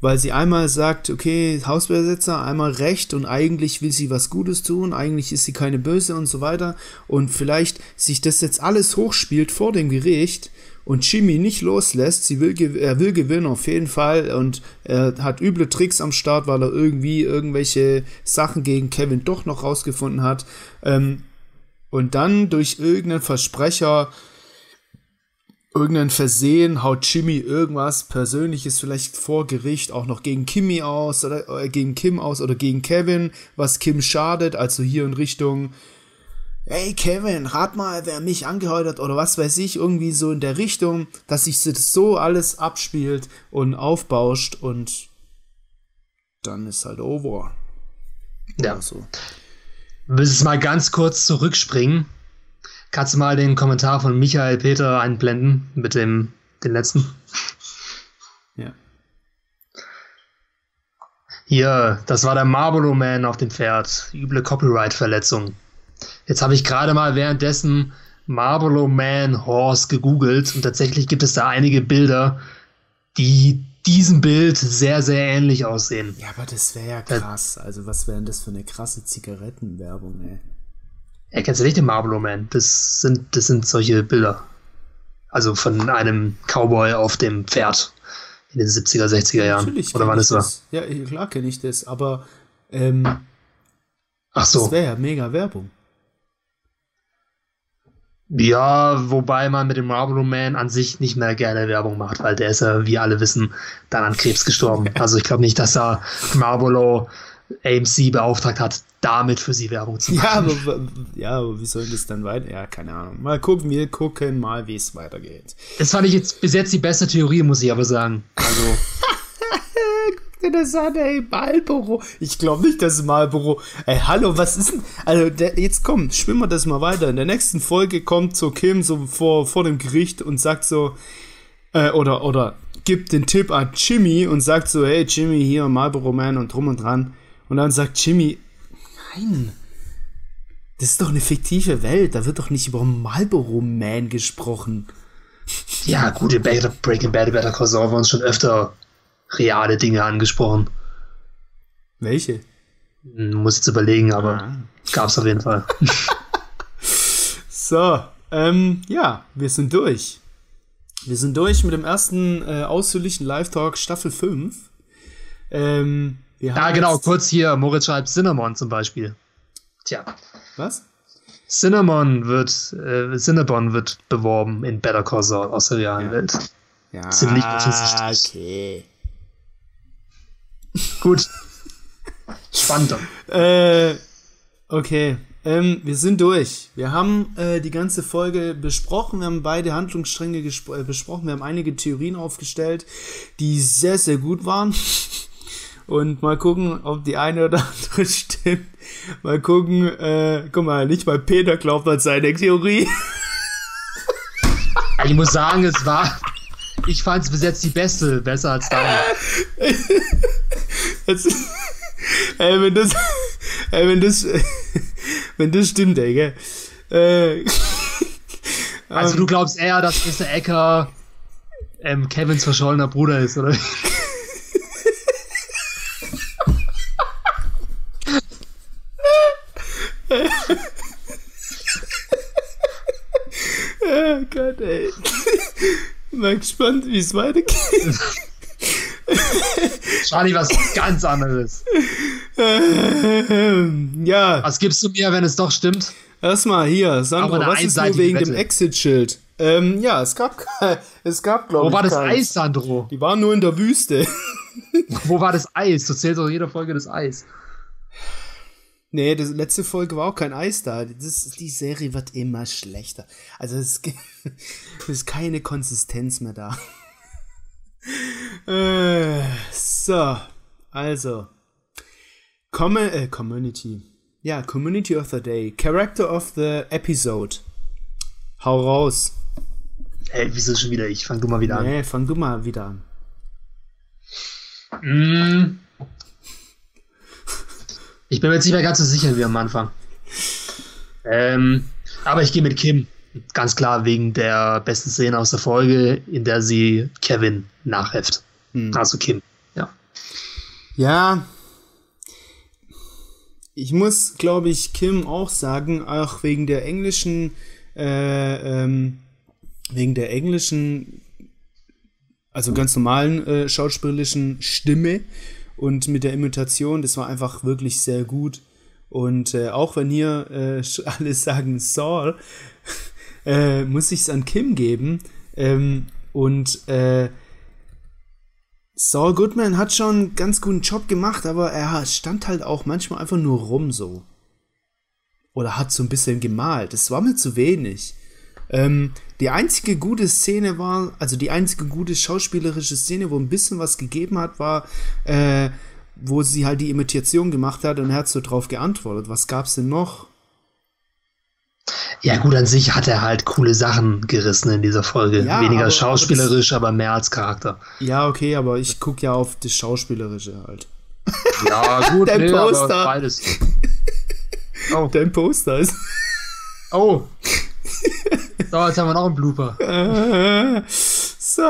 weil sie einmal sagt, okay, Hausbesetzer, einmal recht und eigentlich will sie was Gutes tun, eigentlich ist sie keine Böse und so weiter. Und vielleicht sich das jetzt alles hochspielt vor dem Gericht und Jimmy nicht loslässt, sie will, er will gewinnen auf jeden Fall und er hat üble Tricks am Start, weil er irgendwie irgendwelche Sachen gegen Kevin doch noch rausgefunden hat. Ähm, und dann durch irgendeinen Versprecher irgendein Versehen haut Jimmy irgendwas Persönliches vielleicht vor Gericht auch noch gegen Kimmy aus oder äh, gegen Kim aus oder gegen Kevin, was Kim schadet, also hier in Richtung Hey Kevin, rat mal, wer mich angeheuert hat oder was weiß ich, irgendwie so in der Richtung, dass sich das so alles abspielt und aufbauscht und dann ist halt over. Ja. So. Willst du mal ganz kurz zurückspringen? Kannst du mal den Kommentar von Michael Peter einblenden mit dem den letzten? Ja. Hier, das war der Marlboro Man auf dem Pferd. Üble Copyright-Verletzung. Jetzt habe ich gerade mal währenddessen Marlboro Man Horse gegoogelt und tatsächlich gibt es da einige Bilder, die diesem Bild sehr, sehr ähnlich aussehen. Ja, aber das wäre ja krass. Also, was wäre denn das für eine krasse Zigarettenwerbung, ey? Erkennst du nicht den Marlboro Man? Das sind, das sind solche Bilder. Also von einem Cowboy auf dem Pferd in den 70er, 60er Jahren. Natürlich Oder wann ist das? Ja, klar kenne ich das, aber ähm, Ach so. das wäre ja mega Werbung. Ja, wobei man mit dem Marlboro Man an sich nicht mehr gerne Werbung macht, weil der ist ja, wie alle wissen, dann an Krebs gestorben. Also ich glaube nicht, dass da Marlboro AMC beauftragt hat, damit für sie Werbung zu machen. Ja, aber, ja, aber wie soll das dann weiter? Ja, keine Ahnung. Mal gucken, wir gucken mal, wie es weitergeht. Das fand ich jetzt bis jetzt die beste Theorie, muss ich aber sagen. Also. Guck dir das an, ey, Marlboro. Ich glaube nicht, dass Marlboro. Ey, hallo, was ist denn? Also, der, jetzt komm, schwimmen wir das mal weiter. In der nächsten Folge kommt so Kim so vor, vor dem Gericht und sagt so, äh, oder, oder gibt den Tipp an Jimmy und sagt so, hey, Jimmy, hier, Marlboro Man und drum und dran. Und dann sagt Jimmy, nein, das ist doch eine fiktive Welt, da wird doch nicht über Marlboro Man gesprochen. Ja, gut, in Breaking Bad, Better Call Saul haben wir uns schon öfter reale Dinge angesprochen. Welche? Hm, muss jetzt überlegen, aber ah. gab's auf jeden Fall. so, ähm, ja, wir sind durch. Wir sind durch mit dem ersten äh, ausführlichen Live-Talk Staffel 5. Ähm, ja, genau, kurz hier, Moritz schreibt Cinnamon zum Beispiel. Tja. Was? Cinnamon wird, äh, Cinnabon wird beworben in Better Call Saul aus der realen ja. Welt. Ja, Ziemlich offensichtlich. okay. Gut. Spannend. Äh, okay. Ähm, wir sind durch. Wir haben äh, die ganze Folge besprochen. Wir haben beide Handlungsstränge äh, besprochen. Wir haben einige Theorien aufgestellt, die sehr, sehr gut waren. Und mal gucken, ob die eine oder andere stimmt. Mal gucken, äh, guck mal, nicht mal Peter glaubt an seine Theorie. Ich muss sagen, es war. Ich fand es bis jetzt die beste, besser als deine. ey, wenn das. Ey, wenn das. Wenn das stimmt, ey, gell? Äh, also, du glaubst eher, dass Mr. Ecker ähm, Kevins verschollener Bruder ist, oder? oh Gott, ey. Mal gespannt, wie es weitergeht. Charlie, was ganz anderes. ja. Was gibst du mir, wenn es doch stimmt? Erstmal hier, Sandro, was ist nur wegen Wette. dem Exit-Schild? Ähm, ja, es gab, es gab, glaube ich. Wo war das keins. Eis, Sandro? Die waren nur in der Wüste. Wo war das Eis? Du zählst doch jeder Folge das Eis. Nee, die letzte Folge war auch kein Eis da. Das, die Serie wird immer schlechter. Also es, es ist keine Konsistenz mehr da. Äh, so, also. Com äh, Community. Ja, Community of the Day. Character of the Episode. Hau raus. Ey, wieso schon wieder ich? Fang du mal wieder an. Nee, fang du mal wieder an. Mm. Ich bin mir jetzt nicht mehr ganz so sicher wie am Anfang. Ähm, aber ich gehe mit Kim. Ganz klar wegen der besten Szene aus der Folge, in der sie Kevin nachheft. Hm. Also Kim, ja. Ja. Ich muss, glaube ich, Kim auch sagen, auch wegen der englischen, äh, ähm, wegen der englischen, also ganz normalen äh, schauspielerischen Stimme und mit der Imitation, das war einfach wirklich sehr gut. Und äh, auch wenn hier äh, alle sagen Saul, äh, muss ich es an Kim geben. Ähm, und äh, Saul Goodman hat schon einen ganz guten Job gemacht, aber er stand halt auch manchmal einfach nur rum so. Oder hat so ein bisschen gemalt. Das war mir zu wenig. Ähm, die einzige gute Szene war, also die einzige gute schauspielerische Szene, wo ein bisschen was gegeben hat, war, äh, wo sie halt die Imitation gemacht hat und er hat so drauf geantwortet. Was gab's denn noch? Ja, gut, an sich hat er halt coole Sachen gerissen in dieser Folge. Ja, Weniger aber, schauspielerisch, aber, das, aber, mehr als Charakter. Ja, okay, aber ich gucke ja auf das Schauspielerische halt. Ja, gut, Dein nee, Poster. beides. Oh. Dein Poster ist. Oh. So, jetzt haben wir noch einen Blooper. so,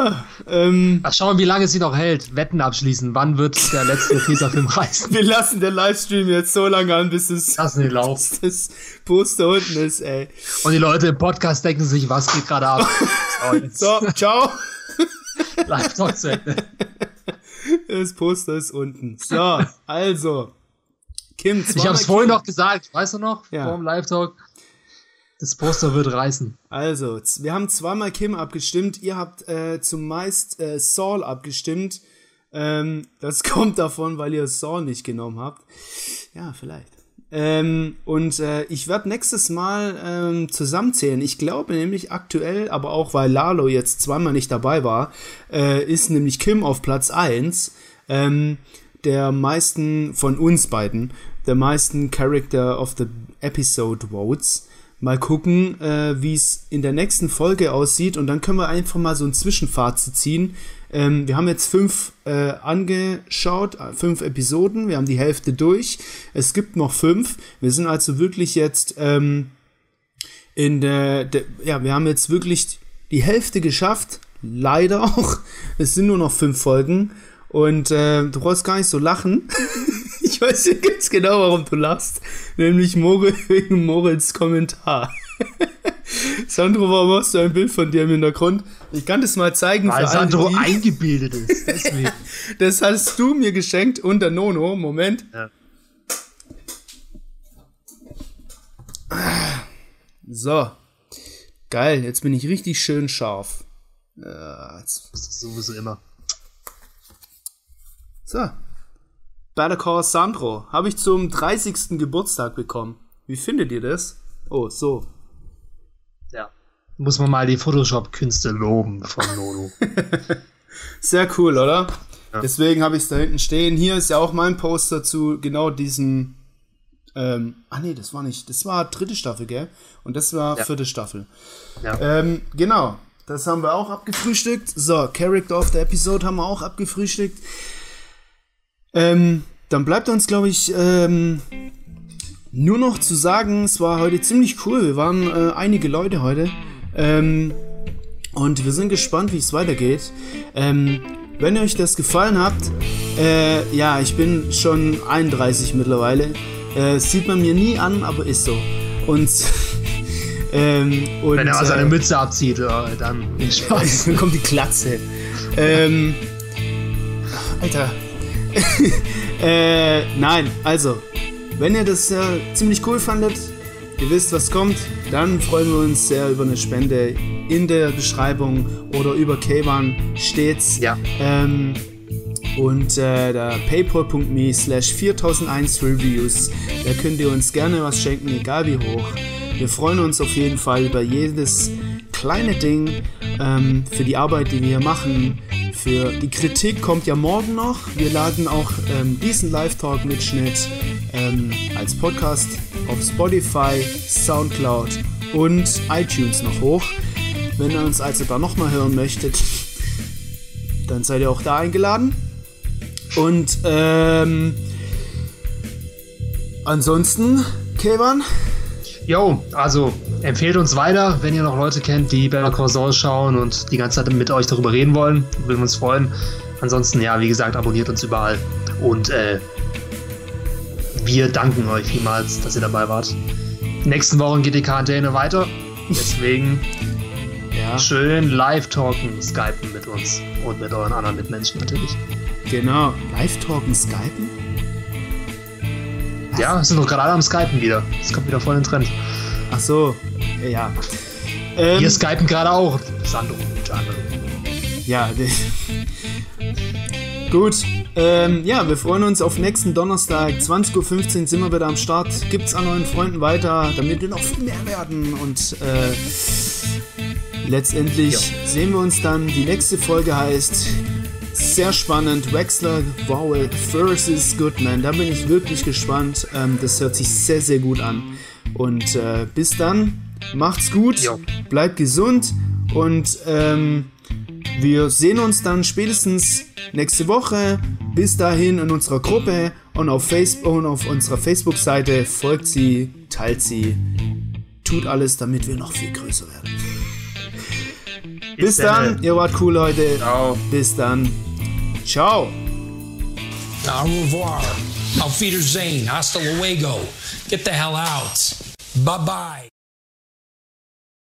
ähm. Ach, schauen wir, wie lange sie noch hält. Wetten abschließen. Wann wird der letzte Tesafilm reißen? Wir lassen den Livestream jetzt so lange an, bis es lassen den Lauf. das Poster unten ist, ey. Und die Leute im Podcast denken sich, was geht gerade ab? so, ciao. Live Talk zu Ende. Das Poster ist unten. So, also. Kim, Ich hab's vorhin noch gesagt, weißt du noch? Ja. Vor dem Live Talk. Das Poster wird reißen. Also, wir haben zweimal Kim abgestimmt. Ihr habt äh, zumeist äh, Saul abgestimmt. Ähm, das kommt davon, weil ihr Saul nicht genommen habt. Ja, vielleicht. Ähm, und äh, ich werde nächstes Mal ähm, zusammenzählen. Ich glaube nämlich aktuell, aber auch weil Lalo jetzt zweimal nicht dabei war, äh, ist nämlich Kim auf Platz 1 ähm, der meisten von uns beiden, der meisten Character of the Episode Votes. Mal gucken, äh, wie es in der nächsten Folge aussieht und dann können wir einfach mal so ein Zwischenfazit ziehen. Ähm, wir haben jetzt fünf äh, angeschaut, äh, fünf Episoden, wir haben die Hälfte durch. Es gibt noch fünf. Wir sind also wirklich jetzt ähm, in der, der, ja, wir haben jetzt wirklich die Hälfte geschafft. Leider auch. Es sind nur noch fünf Folgen. Und äh, du brauchst gar nicht so lachen. ich weiß ganz genau, warum du lachst. Nämlich Morel, wegen Morels Kommentar. Sandro, warum hast du ein Bild von dir im Hintergrund? Ich kann das mal zeigen. Weil Sandro alle, eingebildet ist. Deswegen. das hast du mir geschenkt und der Nono. Moment. Ja. So. Geil, jetzt bin ich richtig schön scharf. Ja, jetzt. Das ist sowieso immer. So. Better Call Sandro. Habe ich zum 30. Geburtstag bekommen. Wie findet ihr das? Oh, so. Ja. Muss man mal die Photoshop-Künste loben von Nono. Sehr cool, oder? Ja. Deswegen habe ich es da hinten stehen. Hier ist ja auch mein Poster zu genau diesem. Ähm, ah nee, das war nicht. Das war dritte Staffel, gell? Und das war ja. vierte Staffel. Ja. Ähm, genau. Das haben wir auch abgefrühstückt. So, Character of the Episode haben wir auch abgefrühstückt. Ähm, dann bleibt uns, glaube ich, ähm, nur noch zu sagen, es war heute ziemlich cool. Wir waren äh, einige Leute heute. Ähm, und wir sind gespannt, wie es weitergeht. Ähm, wenn euch das gefallen hat, äh, ja, ich bin schon 31 mittlerweile. Äh, sieht man mir nie an, aber ist so. Und, ähm, und wenn er mal seine äh, Mütze abzieht, dann, dann kommt die Klatze. ähm, Alter. äh, nein, also, wenn ihr das äh, ziemlich cool fandet, ihr wisst, was kommt, dann freuen wir uns sehr über eine Spende in der Beschreibung oder über K1 steht's. Ja. Ähm, und äh, der paypal.me slash 4001 Reviews, da könnt ihr uns gerne was schenken, egal wie hoch. Wir freuen uns auf jeden Fall über jedes kleine Ding ähm, für die Arbeit, die wir hier machen. Für die Kritik kommt ja morgen noch. Wir laden auch ähm, diesen Live-Talk-Mitschnitt ähm, als Podcast auf Spotify, Soundcloud und iTunes noch hoch. Wenn ihr uns also da nochmal hören möchtet, dann seid ihr auch da eingeladen. Und ähm, ansonsten, Kevan? Jo, also empfehlt uns weiter, wenn ihr noch Leute kennt, die Better Call Saul schauen und die ganze Zeit mit euch darüber reden wollen. Würden uns freuen. Ansonsten, ja, wie gesagt, abonniert uns überall. Und äh, wir danken euch vielmals, dass ihr dabei wart. Nächsten Wochen geht die Quarantäne weiter. Deswegen ja. schön live-talken, skypen mit uns und mit euren anderen Mitmenschen natürlich. Genau, live-talken, skypen? Ja, sind doch gerade alle am Skypen wieder. Das kommt wieder voll in den Trend. Ach so, ja. Ähm, Wir skypen gerade auch, Sandro unter anderem. Ja, gut. Ähm, ja, wir freuen uns auf nächsten Donnerstag, 20.15 Uhr sind wir wieder am Start. Gibt's an euren Freunden weiter, damit wir noch viel mehr werden. Und äh, letztendlich jo. sehen wir uns dann. Die nächste Folge heißt sehr spannend. Wexler Vowel versus Goodman. Da bin ich wirklich gespannt. Ähm, das hört sich sehr, sehr gut an. Und äh, bis dann, macht's gut, jo. bleibt gesund und ähm, wir sehen uns dann spätestens nächste Woche. Bis dahin in unserer Gruppe und auf Facebook und auf unserer Facebook-Seite folgt sie, teilt sie, tut alles, damit wir noch viel größer werden. Bis, Bis dann, ihr wart cool, Leute. Ciao. Bis dann. Ciao. Au revoir. Auf Wiedersehen. Hasta luego. Get the hell out. Bye bye.